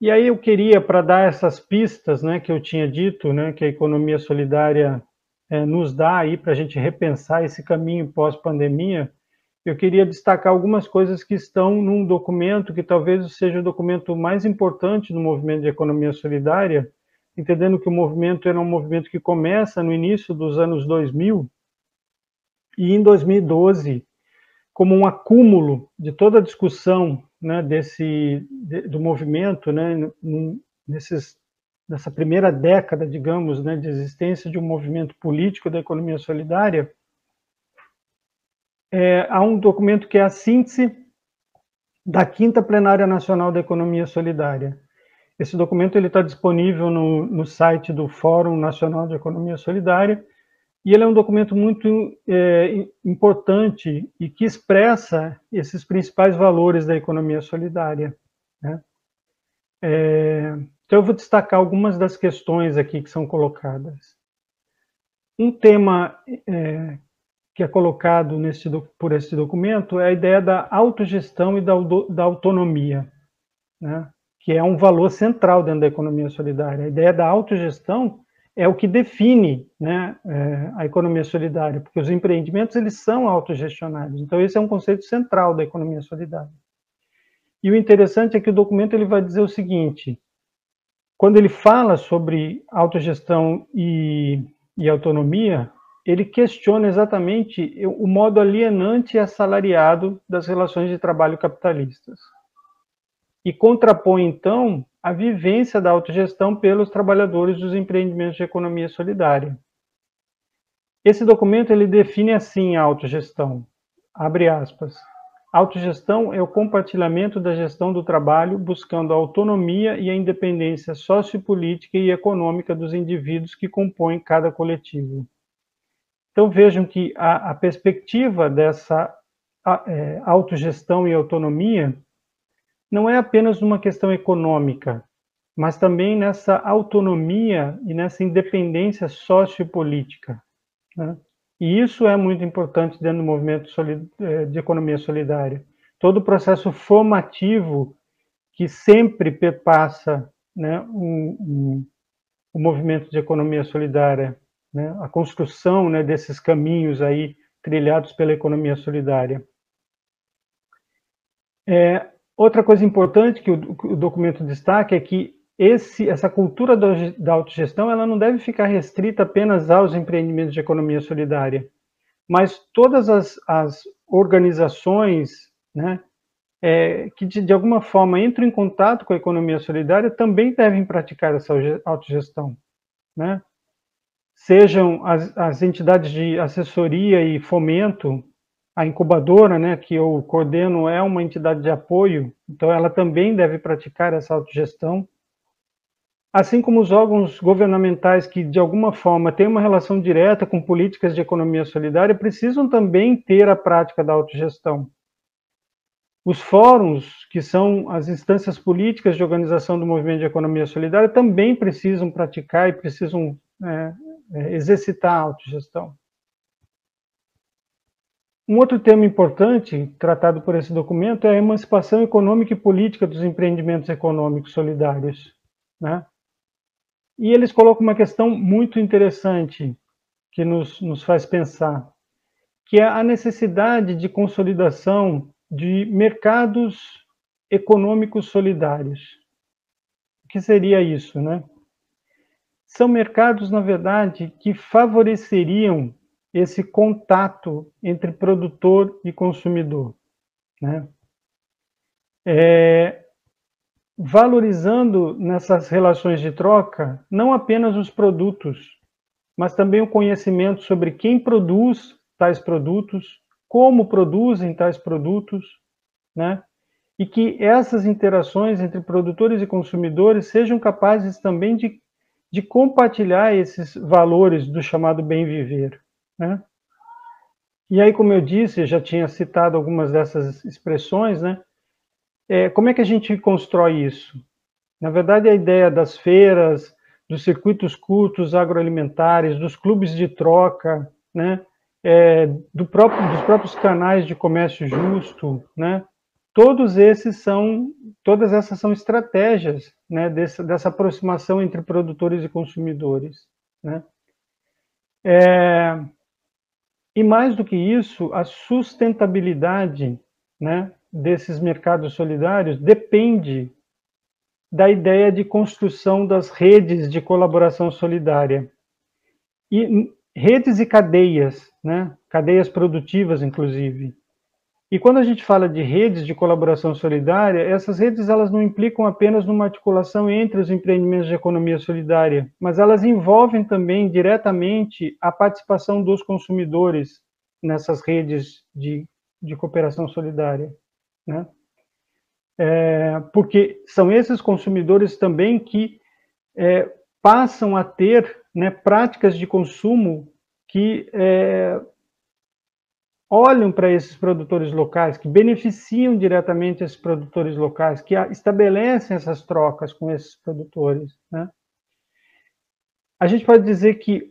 E aí eu queria, para dar essas pistas, né, que eu tinha dito, né, que a economia solidária é, nos dá aí para a gente repensar esse caminho pós-pandemia, eu queria destacar algumas coisas que estão num documento que talvez seja o documento mais importante do movimento de economia solidária, entendendo que o movimento era um movimento que começa no início dos anos 2000, e em 2012, como um acúmulo de toda a discussão né, desse, de, do movimento, né, nesses, nessa primeira década, digamos, né, de existência de um movimento político da economia solidária, é, há um documento que é a síntese da quinta plenária nacional da economia solidária. Esse documento ele está disponível no, no site do Fórum Nacional de Economia Solidária e ele é um documento muito é, importante e que expressa esses principais valores da economia solidária. Né? É, então, eu vou destacar algumas das questões aqui que são colocadas. Um tema é, que é colocado nesse, por esse documento é a ideia da autogestão e da, da autonomia, né? Que é um valor central dentro da economia solidária. A ideia da autogestão é o que define né, é, a economia solidária, porque os empreendimentos eles são autogestionários. Então esse é um conceito central da economia solidária. E o interessante é que o documento ele vai dizer o seguinte: quando ele fala sobre autogestão e, e autonomia, ele questiona exatamente o modo alienante e assalariado das relações de trabalho capitalistas. E contrapõe, então, a vivência da autogestão pelos trabalhadores dos empreendimentos de economia solidária. Esse documento ele define assim a autogestão, abre aspas, Autogestão é o compartilhamento da gestão do trabalho, buscando a autonomia e a independência sociopolítica e econômica dos indivíduos que compõem cada coletivo. Então vejam que a, a perspectiva dessa a, é, autogestão e autonomia não é apenas uma questão econômica, mas também nessa autonomia e nessa independência sociopolítica. Né? E isso é muito importante dentro do movimento é, de economia solidária. Todo o processo formativo que sempre perpassa né, um, um, o movimento de economia solidária, né, a construção né, desses caminhos aí trilhados pela economia solidária. É, outra coisa importante que o, o documento destaca é que esse, essa cultura da autogestão ela não deve ficar restrita apenas aos empreendimentos de economia solidária, mas todas as, as organizações né, é, que de, de, alguma forma entram em contato com a economia solidária também devem praticar essa autogestão. Né? Sejam as, as entidades de assessoria e fomento, a incubadora, né, que eu coordeno, é uma entidade de apoio, então ela também deve praticar essa autogestão assim como os órgãos governamentais que, de alguma forma, têm uma relação direta com políticas de economia solidária, precisam também ter a prática da autogestão. Os fóruns, que são as instâncias políticas de organização do movimento de economia solidária, também precisam praticar e precisam é, é, exercitar a autogestão. Um outro tema importante tratado por esse documento é a emancipação econômica e política dos empreendimentos econômicos solidários. Né? E eles colocam uma questão muito interessante que nos, nos faz pensar, que é a necessidade de consolidação de mercados econômicos solidários. O que seria isso, né? São mercados, na verdade, que favoreceriam esse contato entre produtor e consumidor, né? É, valorizando nessas relações de troca não apenas os produtos, mas também o conhecimento sobre quem produz tais produtos, como produzem tais produtos, né? E que essas interações entre produtores e consumidores sejam capazes também de, de compartilhar esses valores do chamado bem viver, né? E aí, como eu disse, já tinha citado algumas dessas expressões, né? É, como é que a gente constrói isso? Na verdade, a ideia das feiras, dos circuitos curtos agroalimentares, dos clubes de troca, né, é, do próprio, dos próprios canais de comércio justo, né, todos esses são, todas essas são estratégias né, dessa, dessa aproximação entre produtores e consumidores. Né. É, e mais do que isso, a sustentabilidade né, desses mercados solidários depende da ideia de construção das redes de colaboração solidária. E redes e cadeias, né? cadeias produtivas, inclusive. E quando a gente fala de redes de colaboração solidária, essas redes elas não implicam apenas numa articulação entre os empreendimentos de economia solidária, mas elas envolvem também diretamente a participação dos consumidores nessas redes de, de cooperação solidária né? É, porque são esses consumidores também que é, passam a ter né, práticas de consumo que é, olham para esses produtores locais, que beneficiam diretamente esses produtores locais, que estabelecem essas trocas com esses produtores. Né? A gente pode dizer que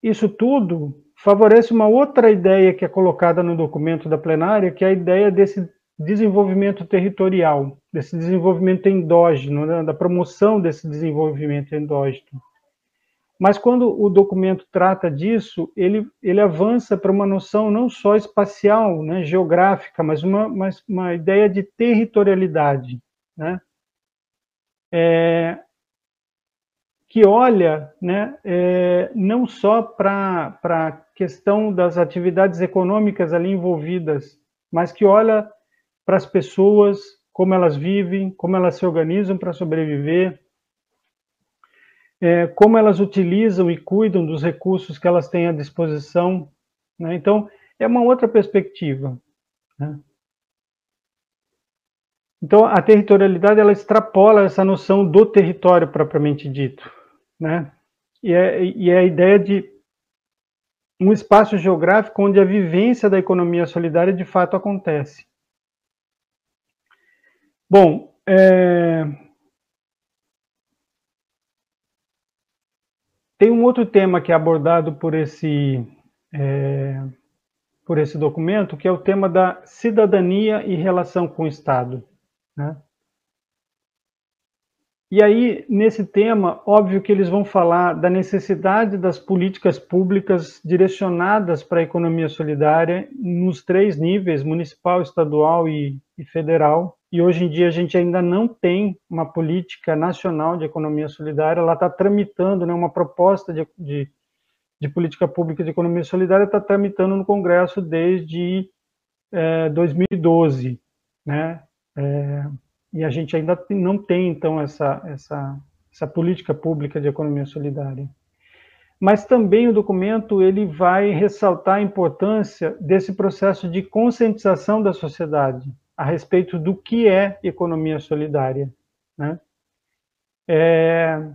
isso tudo favorece uma outra ideia que é colocada no documento da plenária, que é a ideia desse desenvolvimento territorial, desse desenvolvimento endógeno, né, da promoção desse desenvolvimento endógeno. Mas quando o documento trata disso, ele, ele avança para uma noção não só espacial, né, geográfica, mas uma, mas uma ideia de territorialidade, né? É, que olha né, é, não só para a questão das atividades econômicas ali envolvidas, mas que olha para as pessoas, como elas vivem, como elas se organizam para sobreviver, é, como elas utilizam e cuidam dos recursos que elas têm à disposição. Né? Então, é uma outra perspectiva. Né? Então, a territorialidade ela extrapola essa noção do território propriamente dito, né? E é, e é a ideia de um espaço geográfico onde a vivência da economia solidária de fato acontece. Bom, é... tem um outro tema que é abordado por esse é, por esse documento, que é o tema da cidadania e relação com o Estado. Né? E aí, nesse tema, óbvio que eles vão falar da necessidade das políticas públicas direcionadas para a economia solidária nos três níveis, municipal, estadual e, e, federal. E hoje em dia a gente ainda não tem uma política nacional de economia solidária, ela está tramitando né, uma proposta de, de de política pública de economia solidária está tramitando no Congresso desde é, 2012, né? É, e a gente ainda não tem então essa essa essa política pública de economia solidária. Mas também o documento ele vai ressaltar a importância desse processo de conscientização da sociedade a respeito do que é economia solidária, né? É,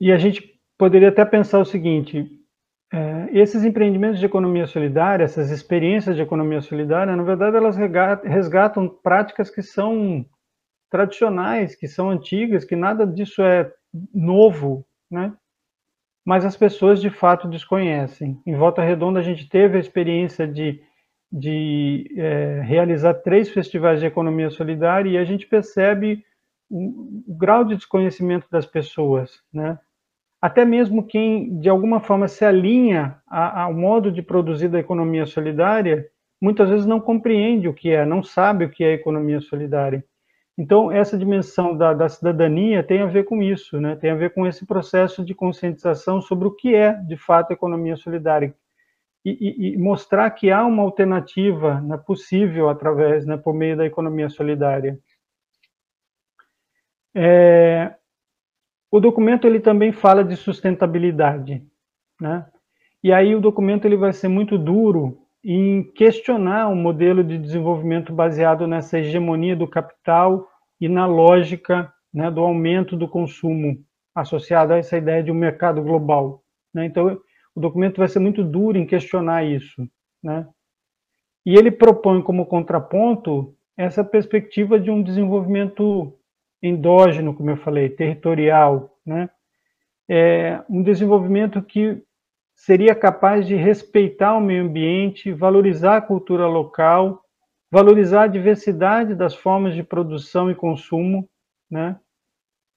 e a gente poderia até pensar o seguinte: é, esses empreendimentos de economia solidária, essas experiências de economia solidária, na verdade, elas resgatam práticas que são tradicionais, que são antigas, que nada disso é novo, né? Mas as pessoas de fato desconhecem. Em Volta Redonda, a gente teve a experiência de, de é, realizar três festivais de economia solidária e a gente percebe o, o grau de desconhecimento das pessoas, né? até mesmo quem de alguma forma se alinha ao modo de produzir da economia solidária, muitas vezes não compreende o que é, não sabe o que é economia solidária. Então, essa dimensão da, da, cidadania tem a ver com isso, né? tem a ver com esse processo de conscientização sobre o que é, de fato, economia solidária. E, e, mostrar que há uma alternativa né, possível através, né, por meio da economia solidária. É, o documento ele também fala de sustentabilidade, né? E aí o documento ele vai ser muito duro em questionar um modelo de desenvolvimento baseado nessa hegemonia do capital e na lógica né, do aumento do consumo associado a essa ideia de um mercado global. Né? Então, o documento vai ser muito duro em questionar isso. Né? E ele propõe como contraponto essa perspectiva de um desenvolvimento endógeno, como eu falei, territorial, né? É um desenvolvimento que seria capaz de respeitar o meio ambiente, valorizar a cultura local, valorizar a diversidade das formas de produção e consumo, né?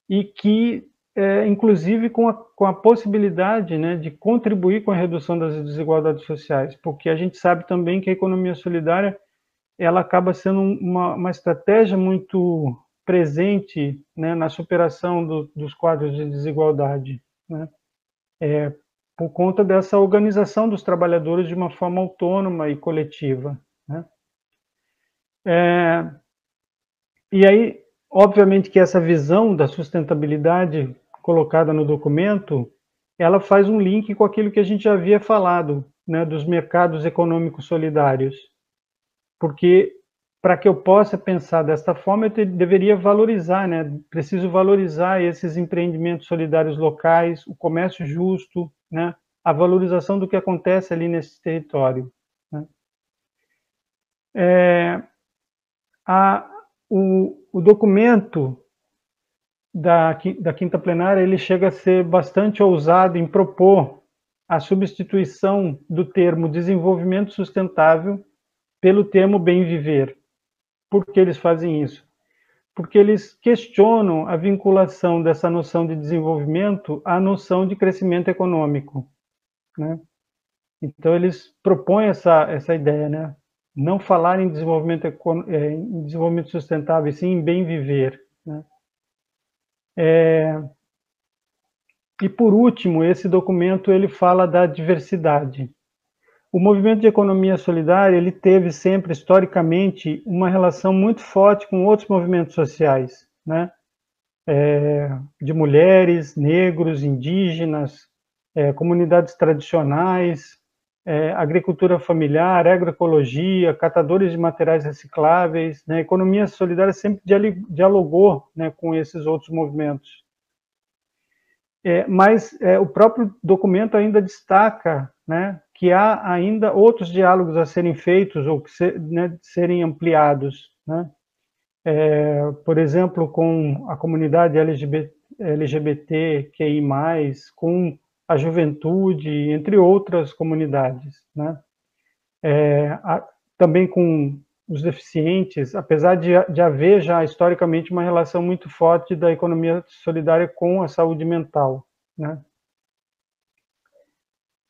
E que, é, inclusive, com a, com a possibilidade né, de contribuir com a redução das desigualdades sociais, porque a gente sabe também que a economia solidária ela acaba sendo uma, uma estratégia muito presente né, na superação do, dos quadros de desigualdade, né? é, por conta dessa organização dos trabalhadores de uma forma autônoma e coletiva. Né? É, e aí, obviamente que essa visão da sustentabilidade colocada no documento, ela faz um link com aquilo que a gente já havia falado, né, dos mercados econômicos solidários, porque para que eu possa pensar desta forma, eu te, deveria valorizar, né? Preciso valorizar esses empreendimentos solidários locais, o comércio justo, né? A valorização do que acontece ali nesse território. Né? É, a, o, o documento da, da quinta plenária ele chega a ser bastante ousado em propor a substituição do termo desenvolvimento sustentável pelo termo bem viver. Por que eles fazem isso? Porque eles questionam a vinculação dessa noção de desenvolvimento à noção de crescimento econômico. Né? Então, eles propõem essa, essa ideia, né? não falar em desenvolvimento, é, em desenvolvimento sustentável, sim em bem viver. Né? É... E por último, esse documento ele fala da diversidade. O movimento de economia solidária ele teve sempre historicamente uma relação muito forte com outros movimentos sociais, né? É, de mulheres, negros, indígenas, é, comunidades tradicionais, é, agricultura familiar, agroecologia, catadores de materiais recicláveis. Né? A economia solidária sempre dialogou né, com esses outros movimentos. É, mas é, o próprio documento ainda destaca né, que há ainda outros diálogos a serem feitos ou que né, serem ampliados. Né? É, por exemplo, com a comunidade LGBT, LGBTQI+, com a juventude, entre outras comunidades. Né? É, a, também com os deficientes, apesar de, de, haver já historicamente uma relação muito forte da economia solidária com a saúde mental. Né?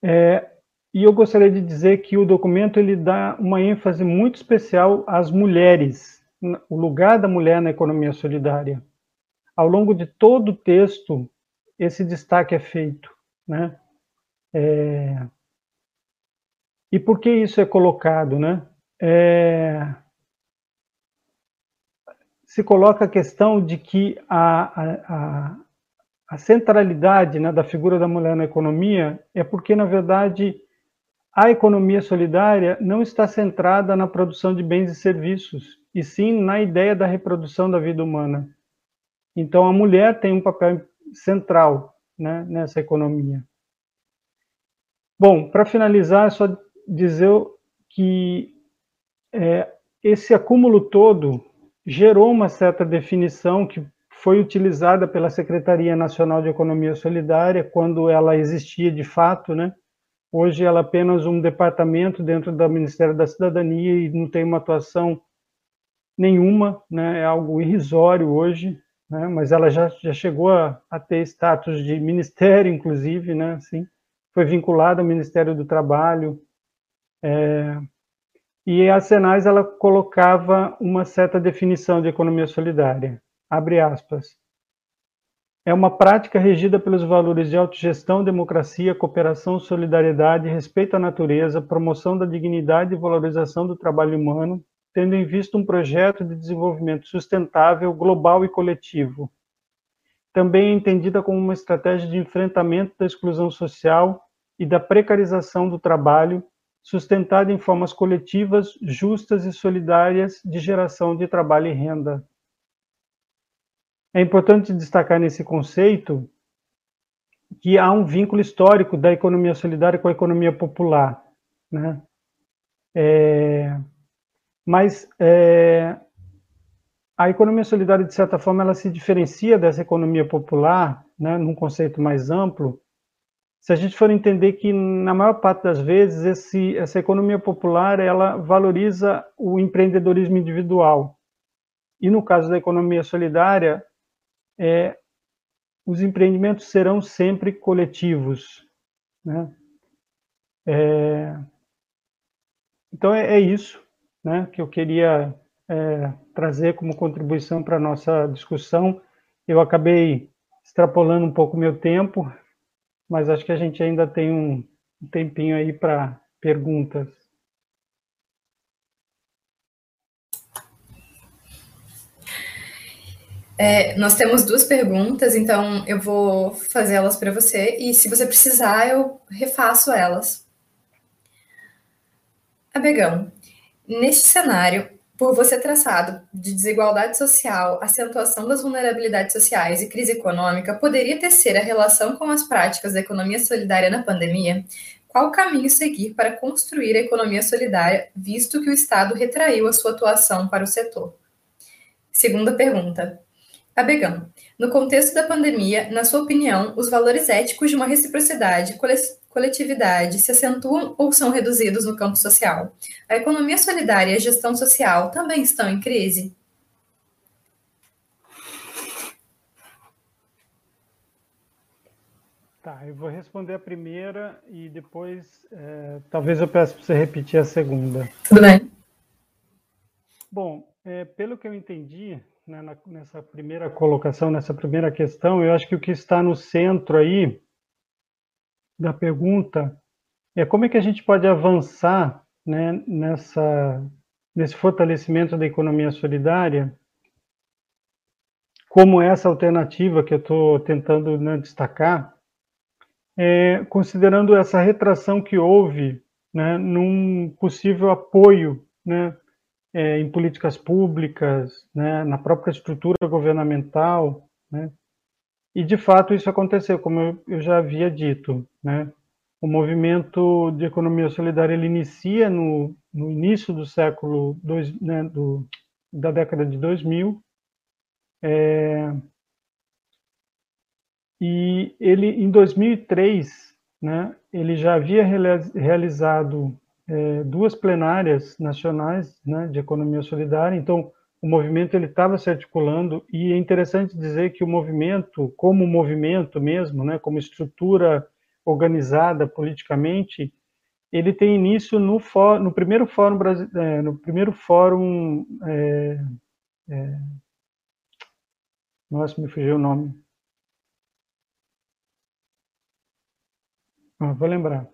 É, e eu gostaria de dizer que o documento ele dá uma ênfase muito especial às mulheres, o lugar da mulher na economia solidária. Ao longo de todo o texto, esse destaque é feito. Né? É... E por que isso é colocado? Né? É... Se coloca a questão de que a, a, a centralidade né, da figura da mulher na economia é porque, na verdade, a economia solidária não está centrada na produção de bens e serviços, e sim na ideia da reprodução da vida humana. Então, a mulher tem um papel central né, nessa economia. Bom, para finalizar, é só dizer que é, esse acúmulo todo gerou uma certa definição que foi utilizada pela Secretaria Nacional de Economia Solidária quando ela existia de fato, né? Hoje ela é apenas um departamento dentro do Ministério da Cidadania e não tem uma atuação nenhuma, né? É algo irrisório hoje, né? mas ela já, já chegou a, a, ter status de ministério, inclusive, né? Assim, foi vinculada ao Ministério do Trabalho. É, e a Senais ela colocava uma certa definição de economia solidária. Abre aspas. É uma prática regida pelos valores de autogestão, democracia, cooperação, solidariedade, respeito à natureza, promoção da dignidade e valorização do trabalho humano, tendo em vista um projeto de desenvolvimento sustentável, global e coletivo. Também é entendida como uma estratégia de enfrentamento da exclusão social e da precarização do trabalho, sustentada em formas coletivas, justas e solidárias de geração de trabalho e renda. É importante destacar nesse conceito que há um vínculo histórico da economia solidária com a economia popular, né? É, mas é, a economia solidária, de certa forma, ela se diferencia dessa economia popular, né, num conceito mais amplo, se a gente for entender que, na maior parte das vezes, esse, essa economia popular, ela valoriza o empreendedorismo individual. E no caso da economia solidária, é, os empreendimentos serão sempre coletivos. Né? É, então, é, é isso né, que eu queria é, trazer como contribuição para a nossa discussão. Eu acabei extrapolando um pouco meu tempo, mas acho que a gente ainda tem um tempinho aí para perguntas. É, nós temos duas perguntas, então eu vou fazer elas para você e se você precisar eu refaço elas. Abegão, Neste cenário, por você traçado de desigualdade social, acentuação das vulnerabilidades sociais e crise econômica, poderia tecer a relação com as práticas da economia solidária na pandemia? Qual caminho seguir para construir a economia solidária, visto que o Estado retraiu a sua atuação para o setor? Segunda pergunta. Abegão, no contexto da pandemia, na sua opinião, os valores éticos de uma reciprocidade, coletividade se acentuam ou são reduzidos no campo social? A economia solidária e a gestão social também estão em crise? Tá, eu vou responder a primeira e depois é, talvez eu peça para você repetir a segunda. Tudo bem. Bom, é, pelo que eu entendi, né, na, nessa primeira colocação, nessa primeira questão, eu acho que o que está no centro aí da pergunta é como é que a gente pode avançar né, nessa, nesse fortalecimento da economia solidária, como essa alternativa que eu estou tentando né, destacar, é, considerando essa retração que houve né, num possível apoio né, é, em políticas públicas, né, na própria estrutura governamental, né, e de fato isso aconteceu, como eu, já havia dito, né, o movimento de economia solidária ele inicia no, no início do século dois, né, do, da década de 2000 é, e ele em 2003 né, ele já havia realizado é, duas plenárias nacionais né, de economia solidária, então o movimento ele estava se articulando e é interessante dizer que o movimento, como movimento mesmo, né, como estrutura organizada politicamente, ele tem início no, no primeiro fórum é, no primeiro fórum é, é, nossa me fugiu o nome ah, vou lembrar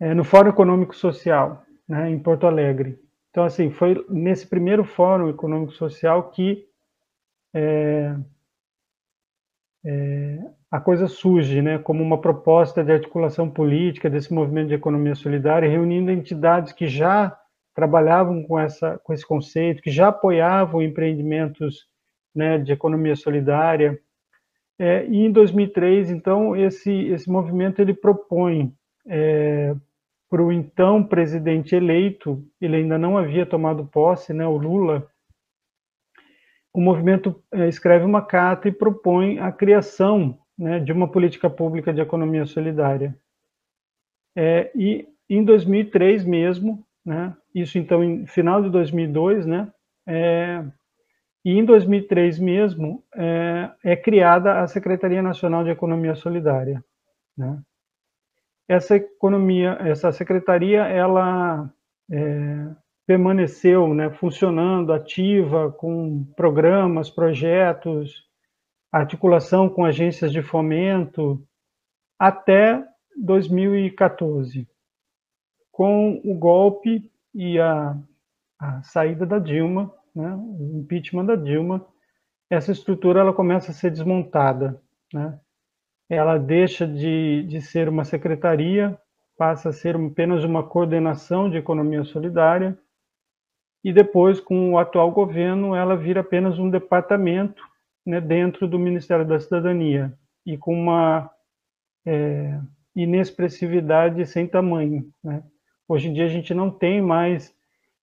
é, no Fórum Econômico Social, né, em Porto Alegre. Então, assim, foi nesse primeiro Fórum Econômico Social que é, é, a coisa surge, né, como uma proposta de articulação política desse movimento de economia solidária, reunindo entidades que já trabalhavam com essa com esse conceito, que já apoiavam empreendimentos né, de economia solidária. É, e em 2003, então, esse esse movimento ele propõe é, para o então presidente eleito, ele ainda não havia tomado posse, né, o Lula, o movimento é, escreve uma carta e propõe a criação né, de uma política pública de economia solidária. É, e em 2003 mesmo, né, isso então em final de 2002, né, é, e em 2003 mesmo é, é, criada a Secretaria Nacional de Economia Solidária. Né essa economia, essa secretaria, ela é, permaneceu né, funcionando, ativa, com programas, projetos, articulação com agências de fomento, até 2014. Com o golpe e a, a saída da Dilma, né, o impeachment da Dilma, essa estrutura ela começa a ser desmontada. Né? Ela deixa de, de ser uma secretaria, passa a ser apenas uma coordenação de economia solidária, e depois, com o atual governo, ela vira apenas um departamento né, dentro do Ministério da Cidadania, e com uma é, inexpressividade sem tamanho. Né? Hoje em dia, a gente não tem mais,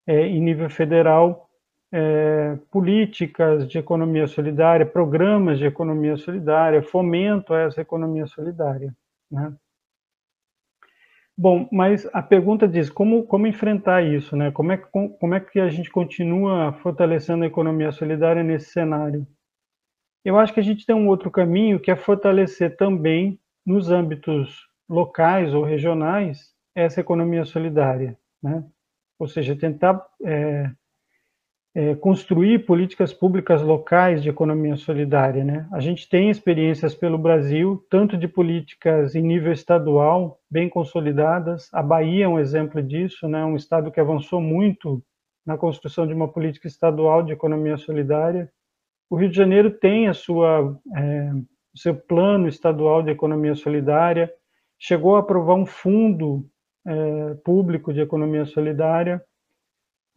é, em nível federal, é, políticas de economia solidária, programas de economia solidária, fomento a essa economia solidária. Né? Bom, mas a pergunta diz como, como enfrentar isso, né? Como é, que, como é que a gente continua fortalecendo a economia solidária nesse cenário? Eu acho que a gente tem um outro caminho que é fortalecer também nos âmbitos locais ou regionais essa economia solidária, né? Ou seja, tentar é, é, construir políticas públicas locais de economia solidária. Né? A gente tem experiências pelo Brasil, tanto de políticas em nível estadual, bem consolidadas. A Bahia é um exemplo disso, né? um estado que avançou muito na construção de uma política estadual de economia solidária. O Rio de Janeiro tem a sua, é, o seu plano estadual de economia solidária, chegou a aprovar um fundo é, público de economia solidária,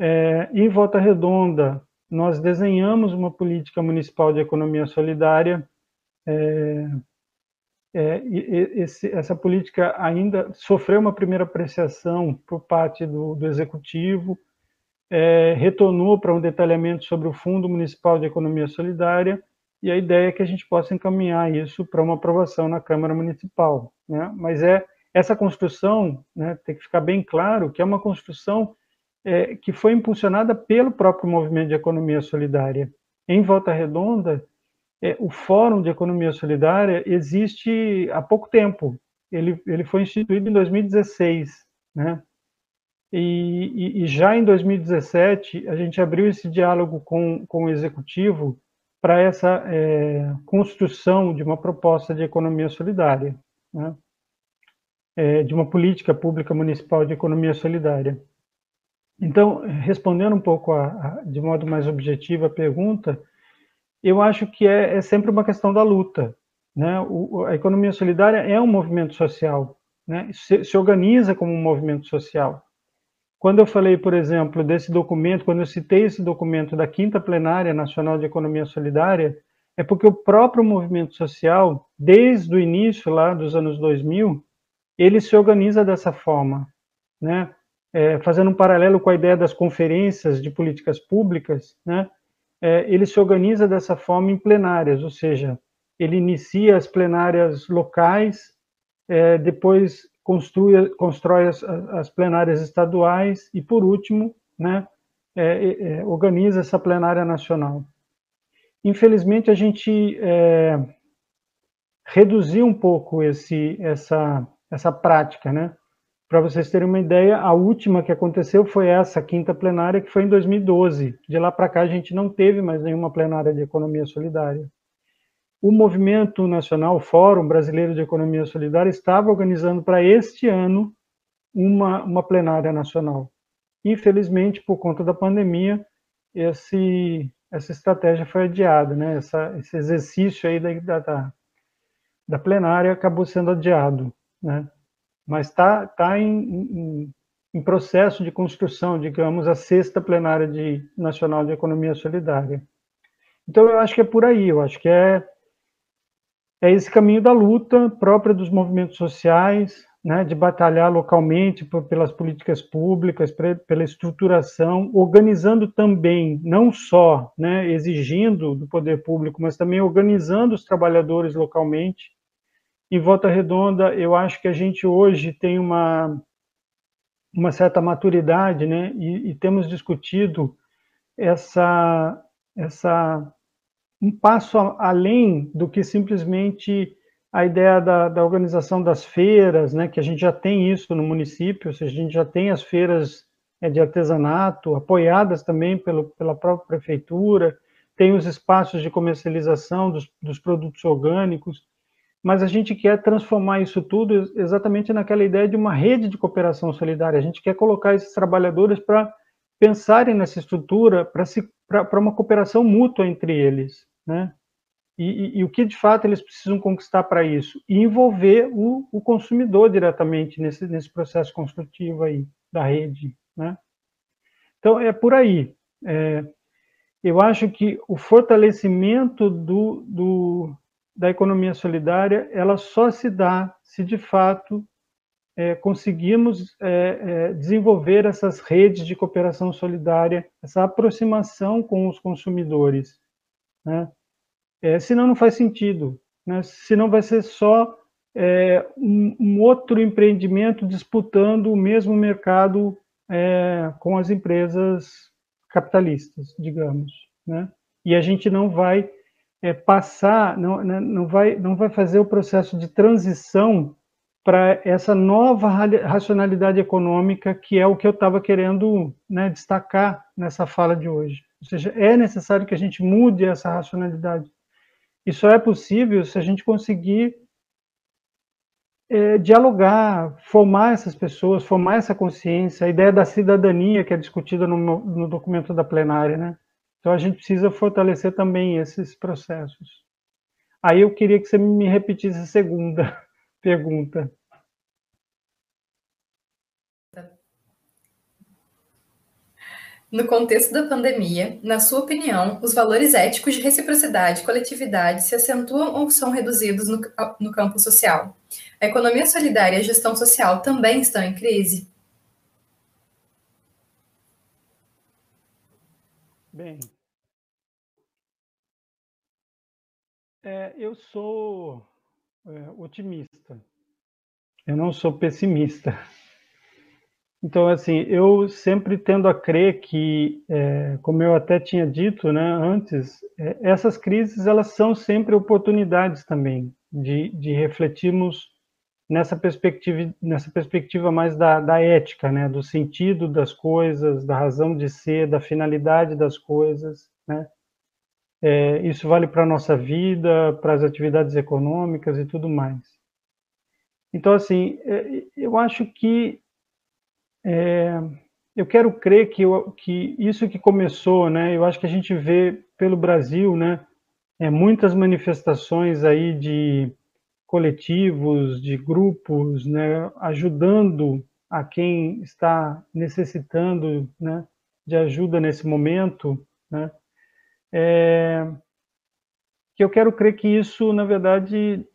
é, em Volta Redonda, nós desenhamos uma política municipal de economia solidária. É, é, esse, essa política ainda sofreu uma primeira apreciação por parte do, do executivo, é, retornou para um detalhamento sobre o Fundo Municipal de Economia Solidária, e a ideia é que a gente possa encaminhar isso para uma aprovação na Câmara Municipal. Né? Mas é essa construção, né, tem que ficar bem claro que é uma construção é, que foi impulsionada pelo próprio movimento de economia solidária. Em Volta Redonda, é, o Fórum de Economia Solidária existe há pouco tempo. Ele, ele foi instituído em 2016, né? E, e, e, já em 2017 a gente abriu esse diálogo com, com o executivo para essa é, construção de uma proposta de economia solidária, né? é, de uma política pública municipal de economia solidária. Então, respondendo um pouco a, a, de modo mais objetivo a pergunta, eu acho que é, é sempre uma questão da luta. Né? O, a economia solidária é um movimento social. né? se, se organiza como um movimento social. Quando eu falei, por exemplo, desse documento, quando eu citei esse documento da Quinta Plenária Nacional de Economia Solidária, é porque o próprio movimento social, desde o início lá dos anos 2000, ele se organiza dessa forma, né? É, fazendo um paralelo com a ideia das conferências de políticas públicas, né? É, ele se organiza dessa forma em plenárias, ou seja, ele inicia as plenárias locais, é, depois construi, constrói as, as, plenárias estaduais e, por último, né, é, é, organiza essa plenária nacional. Infelizmente, a gente é, reduziu um pouco esse, essa, essa prática, né? Para vocês terem uma ideia, a última que aconteceu foi essa quinta plenária, que foi em 2012. De lá para cá, a gente não teve mais nenhuma plenária de economia solidária o Movimento Nacional, o Fórum Brasileiro de Economia Solidária, estava organizando para este ano uma, uma plenária nacional. Infelizmente, por conta da pandemia, esse, essa estratégia foi adiada, né? Essa, esse exercício aí da, da, da plenária acabou sendo adiado, né? Mas está tá em, em, em, processo de construção, digamos, a sexta plenária de, nacional de economia solidária. Então, eu acho que é por aí, eu acho que é é esse caminho da luta própria dos movimentos sociais, né, de batalhar localmente por, pelas políticas públicas, pela estruturação, organizando também, não só né, exigindo do poder público, mas também organizando os trabalhadores localmente. Em Volta Redonda, eu acho que a gente hoje tem uma, uma certa maturidade, né, e, e temos discutido essa, essa um passo além do que simplesmente a ideia da, da, organização das feiras, né, que a gente já tem isso no município, ou seja, a gente já tem as feiras é, de artesanato, apoiadas também pelo, pela própria prefeitura, tem os espaços de comercialização dos, dos produtos orgânicos, mas a gente quer transformar isso tudo exatamente naquela ideia de uma rede de cooperação solidária. A gente quer colocar esses trabalhadores para pensarem nessa estrutura para uma cooperação mútua entre eles né? E, e, e, o que de fato eles precisam conquistar para isso? E envolver o, o, consumidor diretamente nesse, nesse processo construtivo aí da rede, né? Então é por aí. É, eu acho que o fortalecimento do, do, da economia solidária ela só se dá se de fato é, conseguimos é, é, desenvolver essas redes de cooperação solidária, essa aproximação com os consumidores, né? É, senão não faz sentido, né? senão vai ser só é, um, um, outro empreendimento disputando o mesmo mercado é, com as empresas capitalistas, digamos, né? E a gente não vai é, passar, não, né, não, vai, não vai fazer o processo de transição para essa nova racionalidade econômica que é o que eu estava querendo né, destacar nessa fala de hoje. Ou seja, é necessário que a gente mude essa racionalidade. E só é possível se a gente conseguir é, dialogar, formar essas pessoas, formar essa consciência, a ideia da cidadania que é discutida no, no documento da plenária, né? Então a gente precisa fortalecer também esses processos. Aí eu queria que você me repetisse a segunda pergunta. No contexto da pandemia, na sua opinião, os valores éticos de reciprocidade e coletividade se acentuam ou são reduzidos no, no campo social? A economia solidária e a gestão social também estão em crise? Bem, é, eu sou é, otimista. Eu não sou pessimista. Então, assim, eu sempre tendo a crer que, é, como eu até tinha dito, né, antes, é, essas crises elas são sempre oportunidades também de, de refletirmos nessa perspectiva, nessa perspectiva mais da, da ética, né, do sentido das coisas, da razão de ser, da finalidade das coisas, né. É, isso vale para a nossa vida, para as atividades econômicas e tudo mais. Então, assim, é, eu acho que é, eu quero crer que, eu, que isso que começou, né? Eu acho que a gente vê pelo Brasil, né? É, muitas manifestações aí de coletivos, de grupos, né, ajudando a quem está necessitando né, de ajuda nesse momento, né, é, que eu quero crer que isso, na verdade,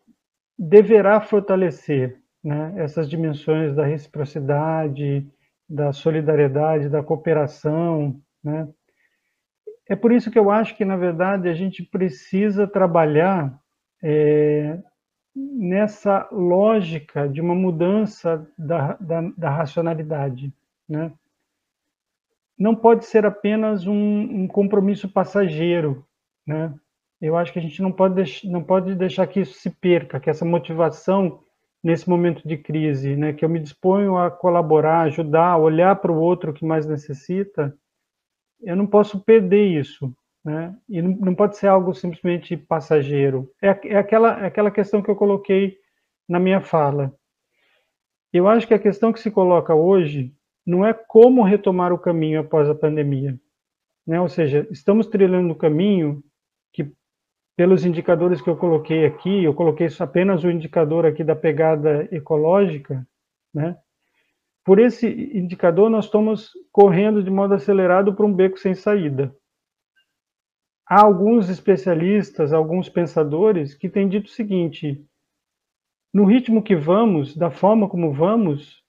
deverá fortalecer né, essas dimensões da reciprocidade, da solidariedade, da cooperação. Né. É por isso que eu acho que, na verdade, a gente precisa trabalhar é, nessa lógica de uma mudança da, da, da racionalidade. Né? Não pode ser apenas um, um, compromisso passageiro. Né? Eu acho que a gente não pode, deix, não pode deixar que isso se perca, que essa motivação nesse momento de crise, né, que eu me disponho a colaborar, ajudar, olhar para o outro que mais necessita, eu não posso perder isso né? E não, pode ser algo simplesmente passageiro. É, é, aquela, é aquela questão que eu coloquei na minha fala. Eu acho que a questão que se coloca hoje não é como retomar o caminho após a pandemia. Né? Ou seja, estamos trilhando o caminho que, pelos indicadores que eu coloquei aqui, eu coloquei apenas o indicador aqui da pegada ecológica, né? Por esse indicador, nós estamos correndo de modo acelerado para um beco sem saída há alguns especialistas, alguns pensadores que têm dito o seguinte: no ritmo que vamos, da forma como vamos,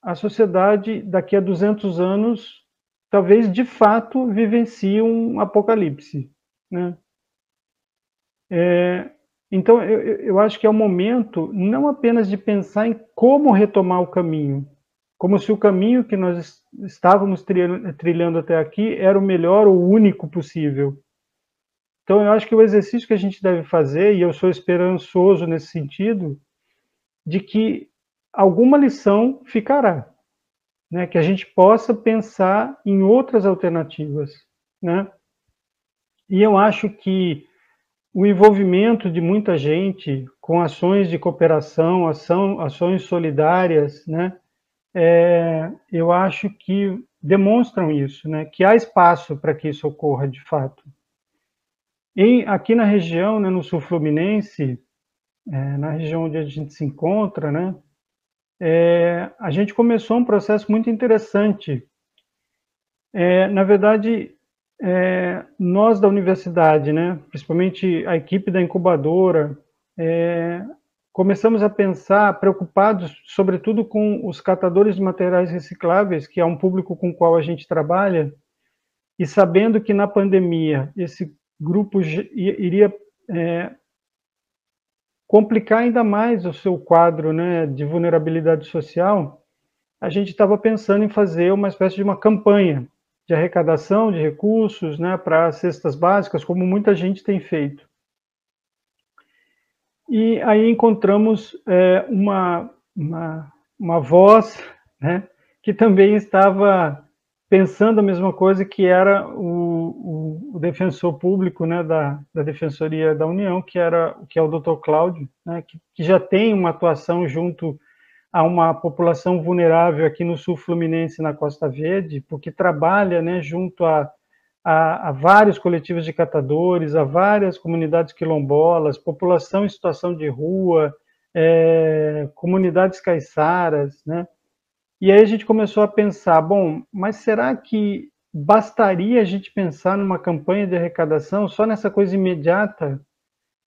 a sociedade daqui a 200 anos talvez de fato vivencie um apocalipse, né? É, então eu, eu acho que é o momento não apenas de pensar em como retomar o caminho, como se o caminho que nós estávamos trilhando até aqui era o melhor ou o único possível então, eu acho que o exercício que a gente deve fazer, e eu sou esperançoso nesse sentido, de que alguma lição ficará, né? que a gente possa pensar em outras alternativas. Né? E eu acho que o envolvimento de muita gente com ações de cooperação, ação, ações solidárias, né? É, eu acho que demonstram isso, né? que há espaço para que isso ocorra de fato. Aqui na região, né, no sul fluminense, é, na região onde a gente se encontra, né, é, a gente começou um processo muito interessante. É, na verdade, é, nós da universidade, né, principalmente a equipe da incubadora, é, começamos a pensar, preocupados sobretudo com os catadores de materiais recicláveis, que é um público com o qual a gente trabalha, e sabendo que na pandemia esse grupo iria é, complicar ainda mais o seu quadro né, de vulnerabilidade social, a gente estava pensando em fazer uma espécie de uma campanha de arrecadação de recursos né, para cestas básicas, como muita gente tem feito. E aí encontramos é, uma, uma, uma voz né, que também estava pensando a mesma coisa que era o, o, o defensor público né, da, da, Defensoria da União, que era que é o Dr. Cláudio, né, que, que, já tem uma atuação junto a uma população vulnerável aqui no sul fluminense, na Costa Verde, porque trabalha né, junto a, a, a vários coletivos de catadores, a várias comunidades quilombolas, população em situação de rua, é, comunidades caiçaras, né? E aí a gente começou a pensar, bom, mas será que bastaria a gente pensar numa campanha de arrecadação só nessa coisa imediata?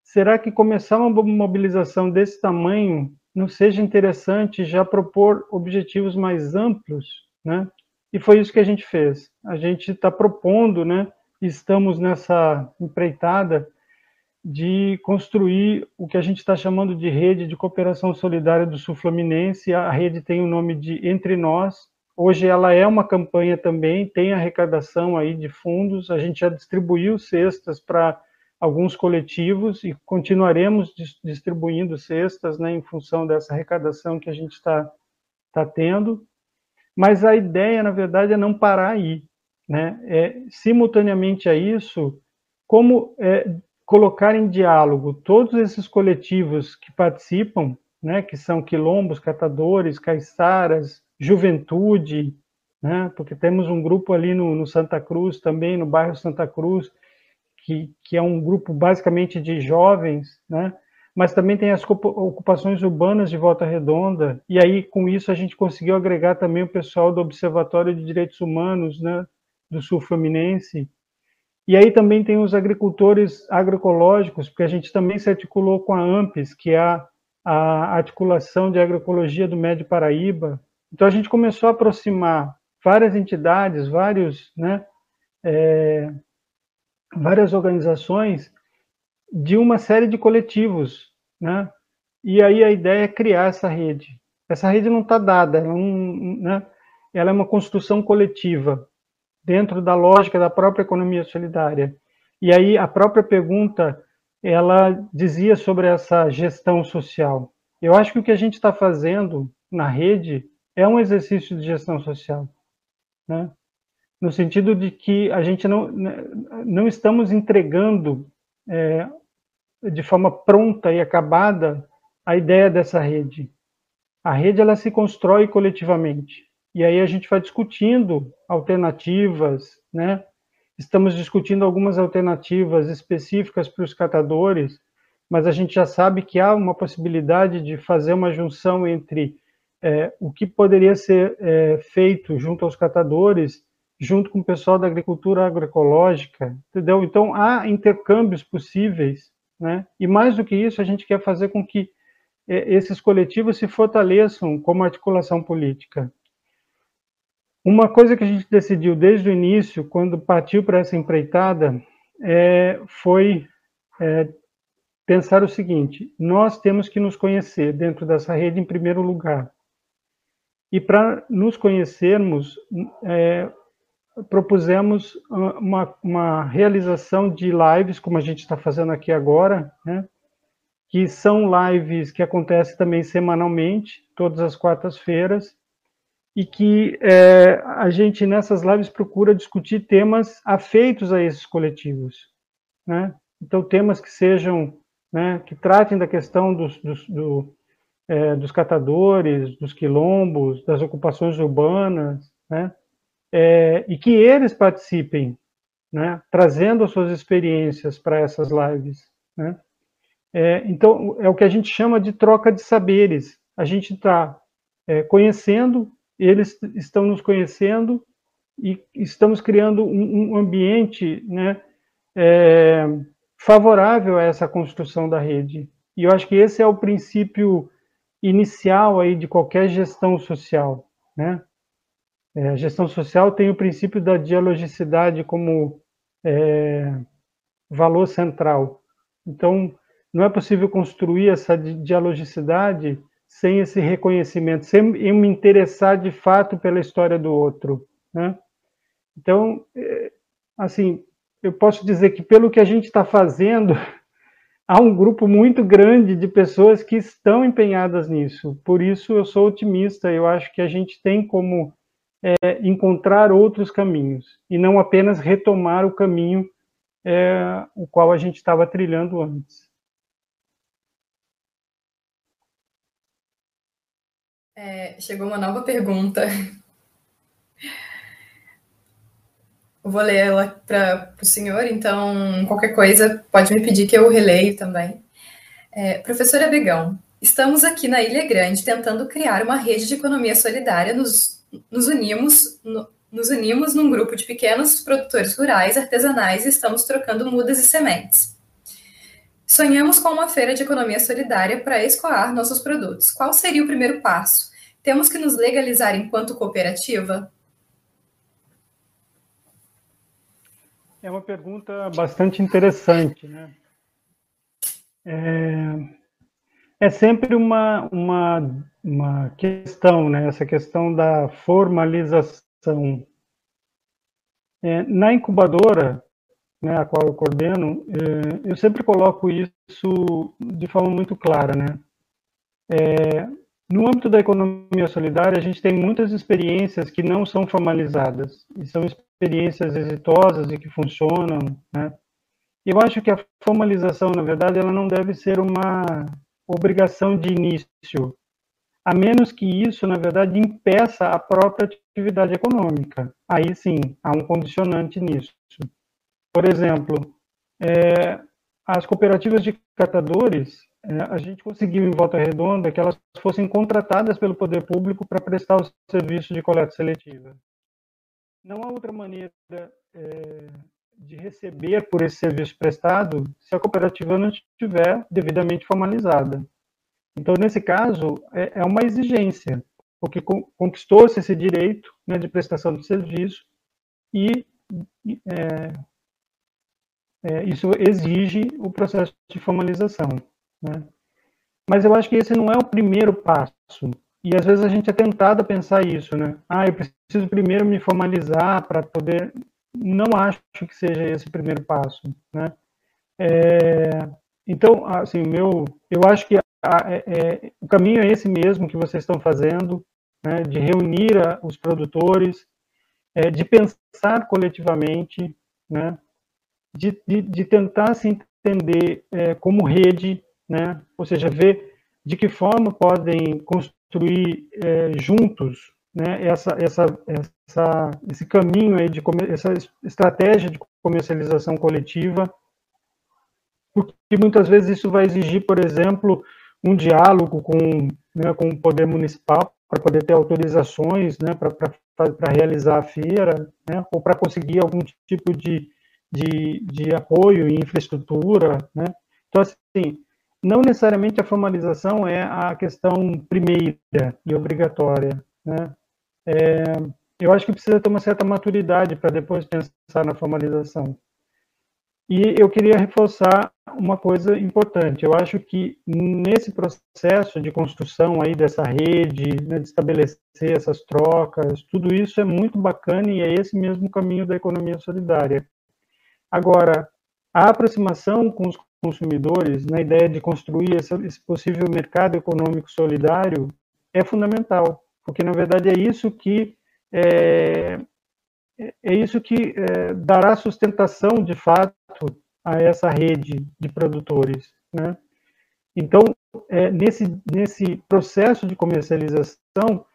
Será que começar uma mobilização desse tamanho não seja interessante já propor objetivos mais amplos, né? E foi isso que a gente fez. A gente está propondo, né? Estamos nessa empreitada de construir o que a gente está chamando de rede de cooperação solidária do Sul Fluminense. A rede tem o nome de Entre Nós. Hoje ela é uma campanha também, tem arrecadação aí de fundos. A gente já distribuiu cestas para alguns coletivos e continuaremos distribuindo cestas né, em função dessa arrecadação que a gente está tá tendo. Mas a ideia, na verdade, é não parar aí. Né? É, simultaneamente a isso, como é, colocar em diálogo todos esses coletivos que participam, né, que são quilombos, catadores, caiçaras, juventude, né, porque temos um grupo ali no, no, Santa Cruz também, no bairro Santa Cruz, que, que é um grupo basicamente de jovens, né, mas também tem as ocupações urbanas de Volta Redonda, e aí com isso a gente conseguiu agregar também o pessoal do Observatório de Direitos Humanos, né, do Sul Fluminense, e aí também tem os agricultores agroecológicos, porque a gente também se articulou com a AMPES, que é a, articulação de agroecologia do Médio Paraíba. Então a gente começou a aproximar várias entidades, vários, né, é, várias organizações de uma série de coletivos, né? E aí a ideia é criar essa rede. Essa rede não está dada, ela, não, né? ela é uma construção coletiva dentro da lógica da própria economia solidária. E aí a própria pergunta ela dizia sobre essa gestão social. Eu acho que o que a gente está fazendo na rede é um exercício de gestão social, né? no sentido de que a gente não, né, não estamos entregando é, de forma pronta e acabada a ideia dessa rede. A rede ela se constrói coletivamente. E aí a gente vai discutindo alternativas, né? Estamos discutindo algumas alternativas específicas para os catadores, mas a gente já sabe que há uma possibilidade de fazer uma junção entre é, o que poderia ser é, feito junto aos catadores junto com o pessoal da agricultura agroecológica, entendeu? Então há intercâmbios possíveis, né? E mais do que isso, a gente quer fazer com que é, esses coletivos se fortaleçam como articulação política. Uma coisa que a gente decidiu desde o início, quando partiu para essa empreitada, é, foi é, pensar o seguinte: nós temos que nos conhecer dentro dessa rede em primeiro lugar. E para nos conhecermos, é, propusemos uma, uma realização de lives, como a gente está fazendo aqui agora, né? que são lives que acontecem também semanalmente, todas as quartas-feiras, e que é, a gente nessas lives procura discutir temas afeitos a esses coletivos, né? Então temas que sejam, né, que tratem da questão dos, dos, do, é, dos catadores, dos quilombos, das ocupações urbanas, né? é, e que eles participem, né, trazendo as suas experiências para essas lives. Né? É, então, é o que a gente chama de troca de saberes. A gente está é, conhecendo, eles estão nos conhecendo e estamos criando um, um ambiente né, é, favorável a essa construção da rede. E eu acho que esse é o princípio inicial aí de qualquer gestão social, né? É, a gestão social tem o princípio da dialogicidade como é, valor central. Então, não é possível construir essa dialogicidade sem esse reconhecimento, sem eu me interessar de fato pela história do outro. Né? Então, é, assim, eu posso dizer que pelo que a gente está fazendo, há um grupo muito grande de pessoas que estão empenhadas nisso. Por isso, eu sou otimista. Eu acho que a gente tem como é, encontrar outros caminhos e não apenas retomar o caminho é, o qual a gente estava trilhando antes. É, chegou uma nova pergunta. Eu vou ler ela para o senhor, então qualquer coisa pode me pedir que eu releio também. É, professora Begão, estamos aqui na Ilha Grande tentando criar uma rede de economia solidária nos nos unimos, no, nos unimos num grupo de pequenos produtores rurais artesanais e estamos trocando mudas e sementes. Sonhamos com uma feira de economia solidária para escoar nossos produtos. Qual seria o primeiro passo? Temos que nos legalizar enquanto cooperativa? É uma pergunta bastante interessante, né? É, é sempre uma, uma, uma questão, né? essa questão da formalização. É, na incubadora, né, a qual eu coordeno, é, eu sempre coloco isso de forma muito clara. Né? É, no âmbito da economia solidária, a gente tem muitas experiências que não são formalizadas, e são experiências exitosas e que funcionam. Né? Eu acho que a formalização, na verdade, ela não deve ser uma obrigação de início, a menos que isso, na verdade, impeça a própria atividade econômica. Aí sim, há um condicionante nisso. Por exemplo, é, as cooperativas de catadores, é, a gente conseguiu em Volta Redonda que elas fossem contratadas pelo poder público para prestar o serviço de coleta seletiva. Não há outra maneira é, de receber por esse serviço prestado se a cooperativa não estiver devidamente formalizada. Então, nesse caso, é, é uma exigência, porque conquistou-se esse direito né, de prestação de serviço e é, é, isso exige o processo de formalização. Né? Mas eu acho que esse não é o primeiro passo. E às vezes a gente é tentado a pensar isso, né? Ah, eu preciso primeiro me formalizar para poder. Não acho que seja esse o primeiro passo, né? É... Então, assim, meu, eu acho que a, é, é, o caminho é esse mesmo que vocês estão fazendo, né? De reunir a, os produtores, é, de pensar coletivamente, né? De, de, de tentar se entender é, como rede, né? Ou seja, ver de que forma podem construir é, juntos né, essa, essa, essa, esse caminho aí de essa estratégia de comercialização coletiva, porque muitas vezes isso vai exigir, por exemplo, um diálogo com, né, com o poder municipal para poder ter autorizações né, para realizar a feira, né, ou para conseguir algum tipo de, de, de apoio em infraestrutura. Né. Então, assim, não necessariamente a formalização é a questão primeira e obrigatória. Né? É, eu acho que precisa ter uma certa maturidade para depois pensar na formalização. E eu queria reforçar uma coisa importante. Eu acho que nesse processo de construção aí dessa rede, né, de estabelecer essas trocas, tudo isso é muito bacana e é esse mesmo caminho da economia solidária. Agora, a aproximação com os consumidores, na ideia de construir esse possível mercado econômico solidário, é fundamental, porque na verdade é isso que é, é isso que é, dará sustentação de fato a essa rede de produtores, né? Então, é, nesse nesse processo de comercialização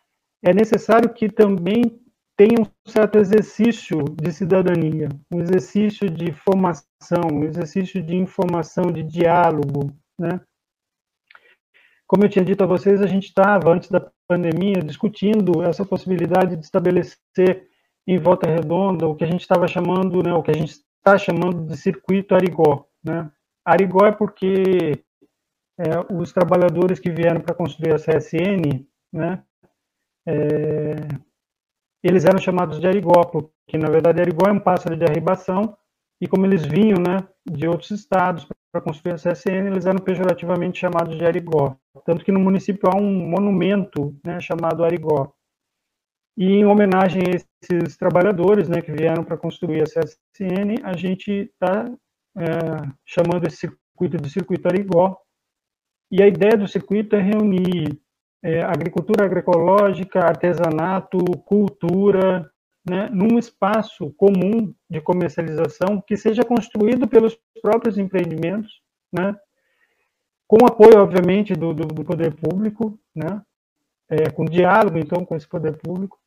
é necessário que também tem um certo exercício de cidadania, um exercício de formação, um exercício de informação, de diálogo, né? Como eu tinha dito a vocês, a gente estava, antes da pandemia, discutindo essa possibilidade de estabelecer em Volta Redonda o que a gente estava chamando, né, o que a gente está chamando de circuito Arigó. Né? Arigó é porque é, os trabalhadores que vieram para construir a CSN, né, é, eles eram chamados de arigó, porque na verdade arigó é um pássaro de arribação, e como eles vinham né, de outros estados para construir a CSN, eles eram pejorativamente chamados de arigó. Tanto que no município há um monumento né, chamado Arigó. E em homenagem a esses trabalhadores né, que vieram para construir a CSN, a gente está é, chamando esse circuito de circuito Arigó. E a ideia do circuito é reunir é, agricultura agroecológica, artesanato, cultura, né, num espaço comum de comercialização que seja construído pelos próprios empreendimentos, né, com apoio, obviamente, do, do, poder público, né, é, com diálogo, então, com esse poder público,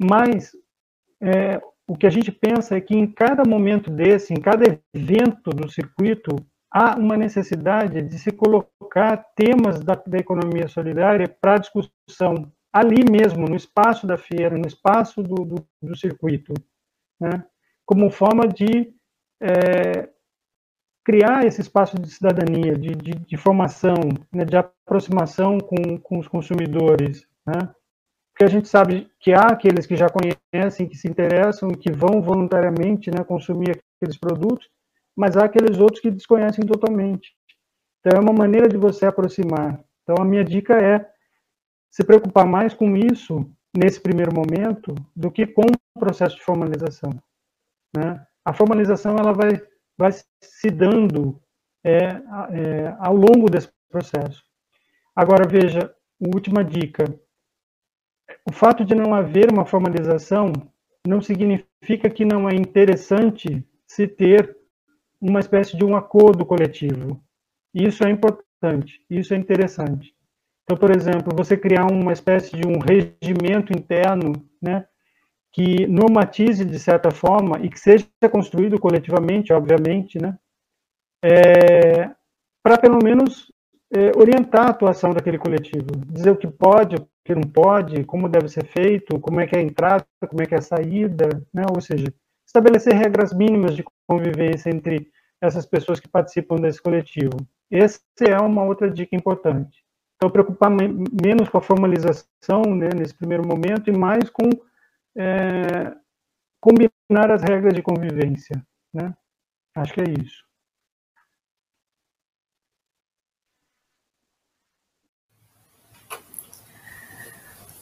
mas é, o que a gente pensa é que em cada momento desse, em cada evento do circuito, há uma necessidade de se colocar temas da, da economia solidária para discussão ali mesmo, no espaço da feira, no espaço do, do, do circuito, né? como forma de é, criar esse espaço de cidadania, de, de, de formação, né? de aproximação com, com os consumidores, né? porque a gente sabe que há aqueles que já conhecem, que se interessam e que vão voluntariamente né, consumir aqueles produtos, mas há aqueles outros que desconhecem totalmente. Então, é uma maneira de você aproximar. Então, a minha dica é se preocupar mais com isso nesse primeiro momento do que com o processo de formalização. Né? A formalização ela vai, vai se dando é, é, ao longo desse processo. Agora, veja, última dica. O fato de não haver uma formalização não significa que não é interessante se ter uma espécie de um acordo coletivo. Isso é importante, isso é interessante. Então, por exemplo, você criar uma espécie de um regimento interno, né, que normatize de certa forma e que seja construído coletivamente, obviamente, né, é, para pelo menos é, orientar a atuação daquele coletivo, dizer o que pode, o que não pode, como deve ser feito, como é que é a entrada, como é que é a saída, né? ou seja, estabelecer regras mínimas de convivência entre essas pessoas que participam desse coletivo. Essa é uma outra dica importante. Então, preocupar menos com a formalização né, nesse primeiro momento e mais com é, combinar as regras de convivência. Né? Acho que é isso.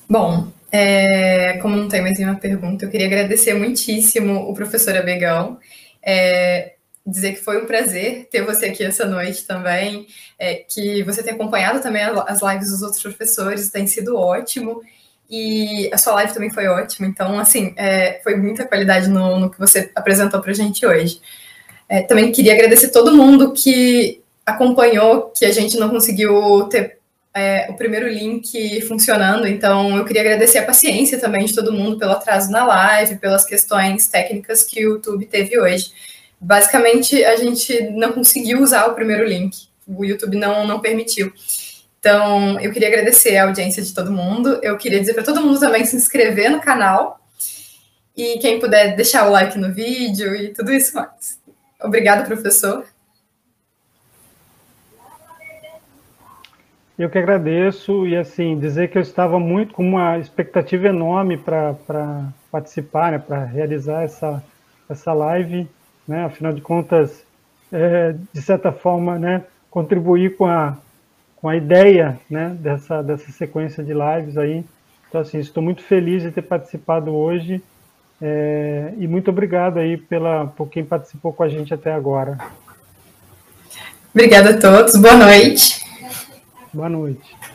Bom, é, como não tem mais nenhuma pergunta, eu queria agradecer muitíssimo o professor Abegão. É, dizer que foi um prazer ter você aqui essa noite também, é, que você tenha acompanhado também as lives dos outros professores, tem sido ótimo. E a sua live também foi ótima, então, assim, é, foi muita qualidade no, no, que você apresentou para a gente hoje. É, também queria agradecer todo mundo que acompanhou, que a gente não conseguiu ter é, o primeiro link funcionando, então eu queria agradecer a paciência também de todo mundo pelo atraso na live, pelas questões técnicas que o YouTube teve hoje. Basicamente, a gente não conseguiu usar o primeiro link, o YouTube não, não permitiu. Então, eu queria agradecer a audiência de todo mundo. Eu queria dizer para todo mundo também se inscrever no canal. E quem puder deixar o like no vídeo e tudo isso mais. Obrigada, professor. Eu que agradeço e assim dizer que eu estava muito com uma expectativa enorme para participar, né, para realizar essa essa live, né? Afinal de contas, é, de certa forma, né, contribuir com a com a ideia né, dessa, dessa sequência de lives aí. Então, assim, estou muito feliz de ter participado hoje é, e muito obrigado aí pela, por quem participou com a gente até agora. Obrigada a todos, boa noite. Boa noite.